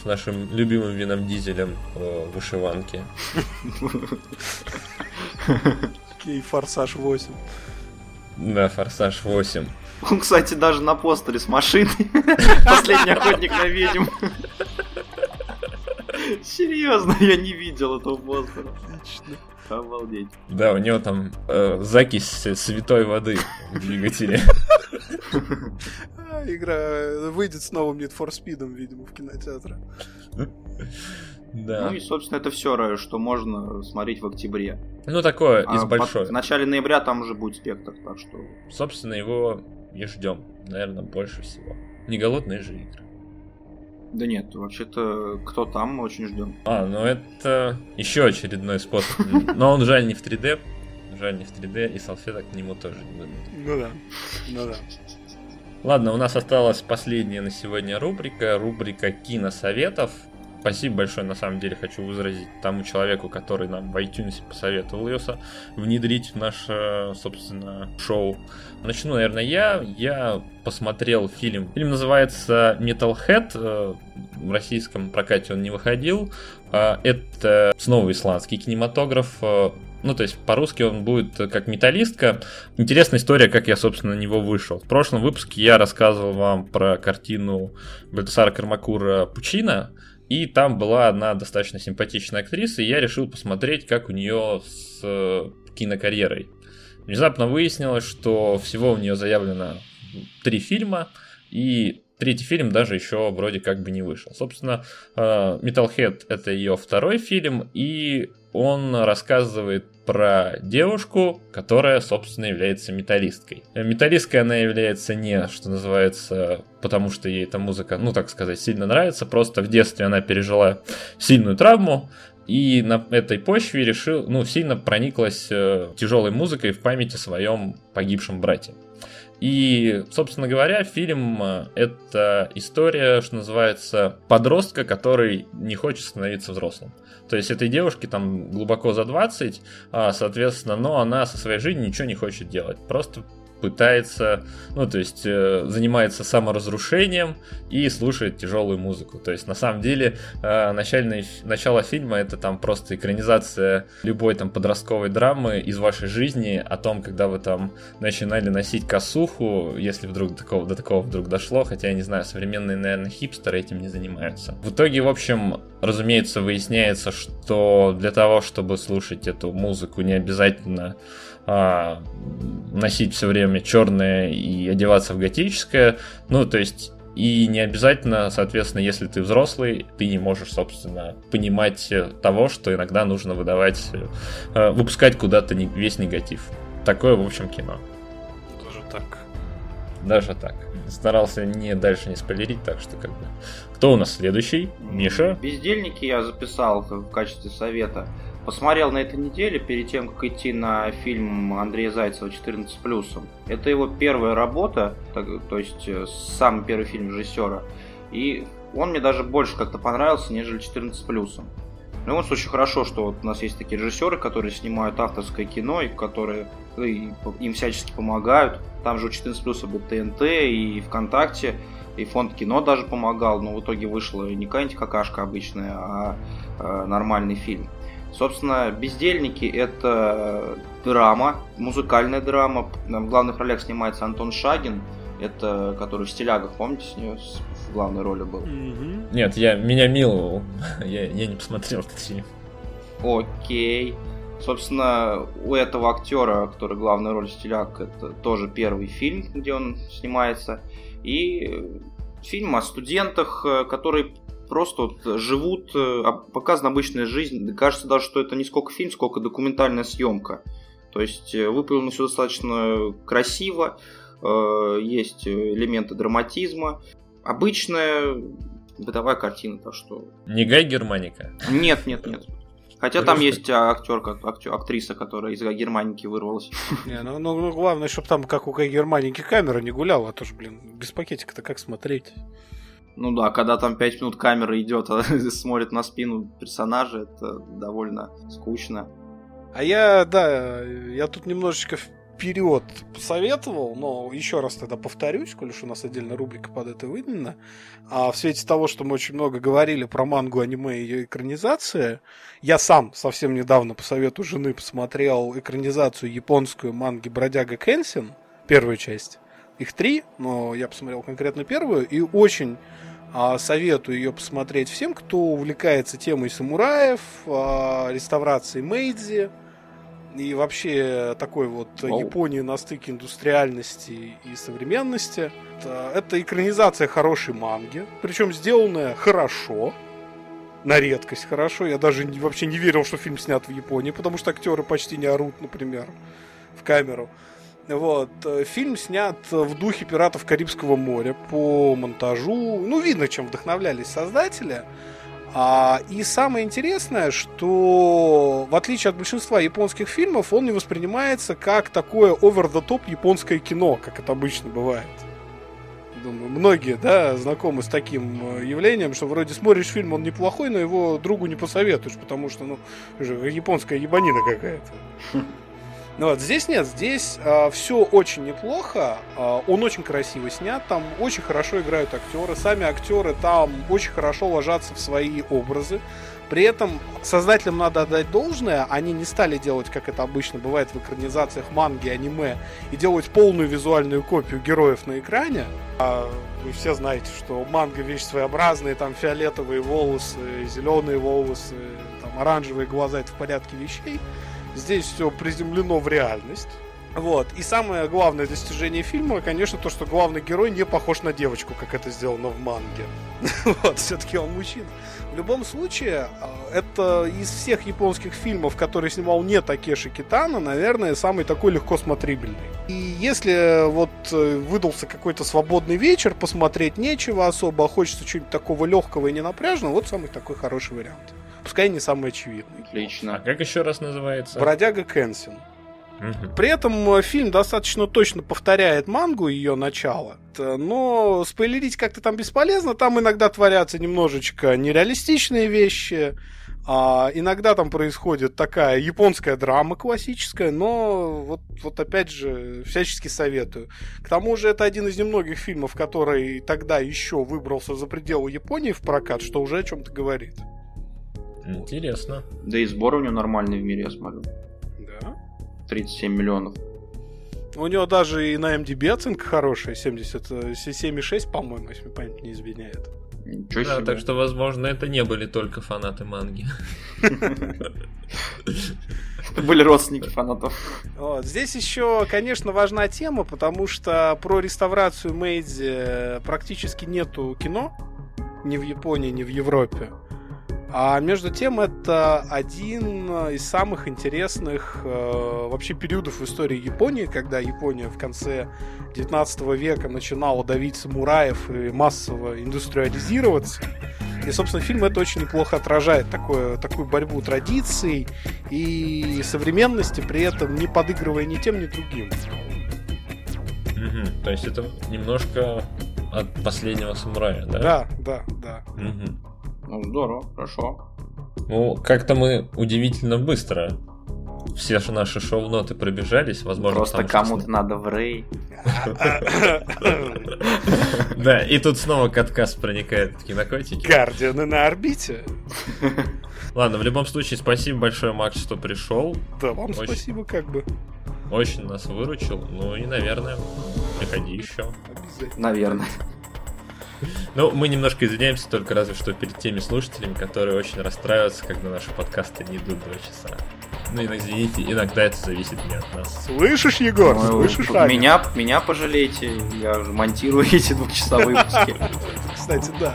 с нашим любимым вином дизелем э, в вышиванке. И Форсаж 8. Да, Форсаж 8. Он, кстати, даже на постере с машиной. Последний охотник на ведьм. Серьезно, я не видел этого постера. Отлично. Обалдеть. Да, у него там э, закись святой воды в двигателе. А, Игра выйдет с новым Need for Speed, видимо, в кинотеатры. Да. Ну и, собственно, это все, что можно смотреть в октябре. Ну, такое из А большой. В начале ноября там уже будет спектр, так что... Собственно, его и ждем, наверное, больше всего. Не голодные же игры. Да нет, вообще-то, кто там, мы очень ждем. А, ну это еще очередной способ. Но он жаль не в 3D. Жаль не в 3D, и салфеток к нему тоже не будет. Ну да. Ну да. Ладно, у нас осталась последняя на сегодня рубрика. Рубрика киносоветов. Спасибо большое, на самом деле, хочу выразить тому человеку, который нам в iTunes посоветовал ее внедрить в наше, собственно, шоу. Начну, наверное, я. Я посмотрел фильм. Фильм называется Metalhead. Э, В российском прокате он не выходил. А, Это снова исландский кинематограф. Э, Ну, то есть по-русски он будет э, как металлистка. Интересная история, как я, собственно, на него вышел. В прошлом выпуске я рассказывал вам про картину Бальтасара Кармакура Пучина. И там была одна достаточно симпатичная актриса, и я решил посмотреть, как у нее с э, кинокарьерой. Внезапно выяснилось, что всего у нее заявлено три фильма, и третий фильм даже еще вроде как бы не вышел. Собственно, э, Metalhead это ее второй фильм, и он рассказывает про девушку, которая, собственно, является металлисткой. Э, Металлисткой она является не, что называется, потому что ей эта музыка, ну, так сказать, сильно нравится, просто в детстве она пережила сильную травму, и на этой почве решил, ну, сильно прониклась э, тяжелой музыкой в памяти о своем погибшем брате. И, собственно говоря, фильм э, это история, что называется, подростка, который не хочет становиться взрослым. То есть этой девушке там глубоко за 20, а, соответственно, но она со своей жизнью ничего не хочет делать. Просто пытается, ну, то есть э, занимается саморазрушением и слушает тяжелую музыку. То есть, на самом деле, э, начальный, начало фильма это там просто экранизация любой там подростковой драмы из вашей жизни о том, когда вы там начинали носить косуху, если вдруг до такого, до такого вдруг дошло, хотя я не знаю, современные, наверное, хипстеры этим не занимаются. В итоге, в общем, разумеется, выясняется, что для того, чтобы слушать эту музыку, не обязательно а, носить все время черное и одеваться в готическое. Ну, то есть и не обязательно, соответственно, если ты взрослый, ты не можешь, собственно, понимать э, того, что иногда нужно выдавать, э, выпускать куда-то не- весь негатив. Такое, в общем, кино. Даже так. Даже так. Старался не дальше не спойлерить, так что как бы. Кто у нас следующий? Миша? Бездельники я записал в качестве совета. Посмотрел на этой неделе, перед тем, как идти на фильм Андрея Зайцева «14+.» Это его первая работа, то есть э, самый первый фильм режиссера. И он мне даже больше как-то понравился, нежели «14+.» В любом случае хорошо, что вот у нас есть такие режиссеры, которые снимают авторское кино, и которые ну, и им всячески помогают. Там же у 14 плюс был ТНТ и ВКонтакте, и фонд кино даже помогал, но в итоге вышла не какая-нибудь какашка обычная, а э, нормальный фильм. Собственно, «Бездельники» — это драма, музыкальная драма. В главных ролях снимается Антон Шагин, это который в «Стилягах», помните, с нее в главной роли был? Нет, я меня миловал. я, я не посмотрел этот фильм. Окей. Собственно, у этого актера, который главную роль стиляк, это тоже первый фильм, где он снимается. И фильм о студентах, э, которые просто вот живут, э, показана обычная жизнь. Кажется даже, что это не сколько фильм, сколько документальная съемка. То есть э, выполнено все достаточно красиво, э, есть элементы драматизма. Обычная бытовая картина, так что Не Гай Германика. нет, нет, нет. Хотя там Подожди. есть актерка, актер, актриса, которая из Германики вырвалась. Не, ну, ну, ну, главное, чтобы там, как у Германики, камера не гуляла, а то ж, блин, без пакетика-то как смотреть? Ну да, когда там 5 минут камера идет, а смотрит на спину персонажа, это довольно скучно. А я, да, я тут немножечко вперед посоветовал, но еще раз тогда повторюсь, коль уж у нас отдельная рубрика под это выделена. А в свете того, что мы очень много говорили про мангу, аниме и ее экранизации, я сам совсем недавно по совету жены посмотрел экранизацию японскую манги «Бродяга Кенсин», первую часть. Их три, но я посмотрел конкретно первую, и очень советую ее посмотреть всем, кто увлекается темой самураев, а, реставрацией Мейдзи, и вообще такой вот Оу. Японии на стыке индустриальности и современности. Это, это экранизация хорошей манги, причем сделанная хорошо, на редкость хорошо. Я даже не, вообще не верил, что фильм снят в Японии, потому что актеры почти не орут, например, в камеру. Вот. Фильм снят в духе «Пиратов Карибского моря» по монтажу. Ну, видно, чем вдохновлялись создатели. А, и самое интересное, что в отличие от большинства японских фильмов, он не воспринимается как такое over-the-top японское кино, как это обычно бывает. Думаю, многие, да, знакомы с таким э, явлением, что вроде смотришь фильм, он неплохой, но его другу не посоветуешь, потому что, ну, японская ебанина какая-то. Ну вот, здесь нет, здесь э, все очень неплохо, э, он очень красиво снят, там очень хорошо играют актеры, сами актеры там очень хорошо ложатся в свои образы. При этом создателям надо отдать должное, они не стали делать, как это обычно бывает в экранизациях манги, аниме, и делать полную визуальную копию героев на экране. А вы все знаете, что манга вещь своеобразная, там фиолетовые волосы, зеленые волосы, там оранжевые глаза, это в порядке вещей. Здесь все приземлено в реальность. Вот. И самое главное достижение фильма, конечно, то, что главный герой не похож на девочку, как это сделано в манге. вот, все-таки он мужчина. В любом случае, а, это из всех японских фильмов, которые снимал не Такеши Китана, наверное, самый такой легко смотрибельный. И если вот э, выдался какой-то свободный вечер, посмотреть нечего особо, а хочется чего-нибудь такого легкого и ненапряжного, вот самый такой хороший вариант. Пускай не самый очевидный. Отлично. А как еще раз называется? Бродяга Кенсин. Угу. При этом э, фильм достаточно точно повторяет мангу ее начало, но спойлерить как-то там бесполезно. Там иногда творятся немножечко нереалистичные вещи. А иногда там происходит такая японская драма классическая, но вот, вот опять же всячески советую. К тому же это один из немногих фильмов, который тогда еще выбрался за пределы Японии в прокат, что уже о чем-то говорит. Интересно. Да и сбор у него нормальный в мире, я смотрю. Да? 37 миллионов. У него даже и на MDB оценка хорошая, 70, 7,6, по-моему, если память не изменяет. Ничего да, себе. так что, возможно, это не были только фанаты манги. Были родственники фанатов. Вот. Здесь еще, конечно, важна тема, потому что про реставрацию Мейдзи практически нету кино ни в Японии, ни в Европе. А между тем, это один из самых интересных э, вообще периодов в истории Японии, когда Япония в конце 19 века начинала давить самураев и массово индустриализироваться. И, собственно, фильм это очень неплохо отражает, такое, такую борьбу традиций и современности, при этом не подыгрывая ни тем, ни другим. Угу. То есть это немножко от последнего самурая, да? Да, да, да. Угу. Ну, здорово, хорошо. Ну, как-то мы удивительно быстро все же наши шоу-ноты пробежались, возможно, Просто кому-то надо в рей. Да, и тут снова каткаст проникает в кинокотики. Гардианы на орбите. Ладно, в любом случае, спасибо большое, Макс, что пришел. Да, вам спасибо, как бы. Очень нас выручил. Ну и, наверное, приходи еще. Наверное. Ну, мы немножко извиняемся только разве что перед теми слушателями, которые очень расстраиваются, когда наши подкасты не идут два часа. Ну, извините, иногда это зависит не от нас. Слышишь, Егор? Ну, Слышишь, Аня? Меня, меня пожалейте, я же монтирую эти двухчасовые выпуски. Кстати, да.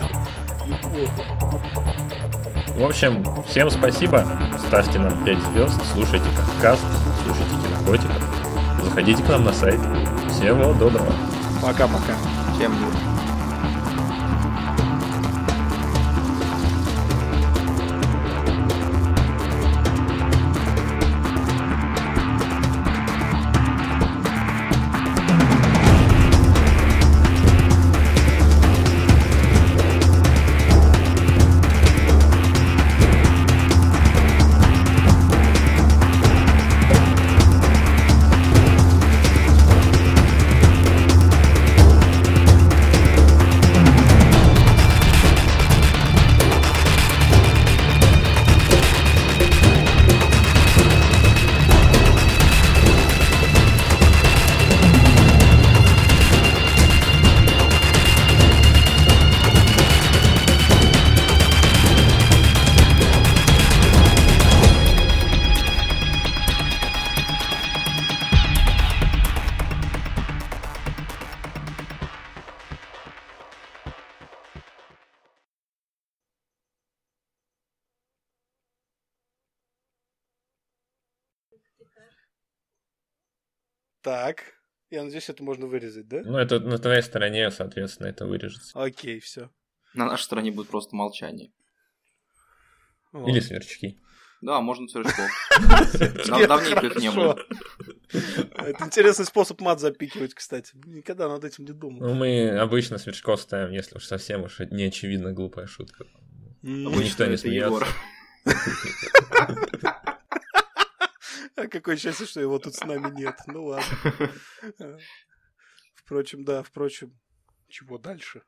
В общем, всем спасибо. Ставьте нам 5 звезд, слушайте подкаст, слушайте кинокотиков. Заходите к нам на сайт. Всего доброго. Пока-пока. Всем доброго. Я надеюсь, это можно вырезать, да? Ну, это на твоей стороне, соответственно, это вырежется. Окей, все. На нашей стороне будет просто молчание. Или сверчки. Да, можно сверчков. Давненько их не было. Это интересный способ мат запикивать, кстати. Никогда над этим не думал. Ну, мы обычно сверчков ставим, если уж совсем уж не очевидно глупая шутка. Никто не это Егор. смеется. А какое счастье, что его тут с нами нет. Ну ладно. Впрочем, да, впрочем, чего дальше?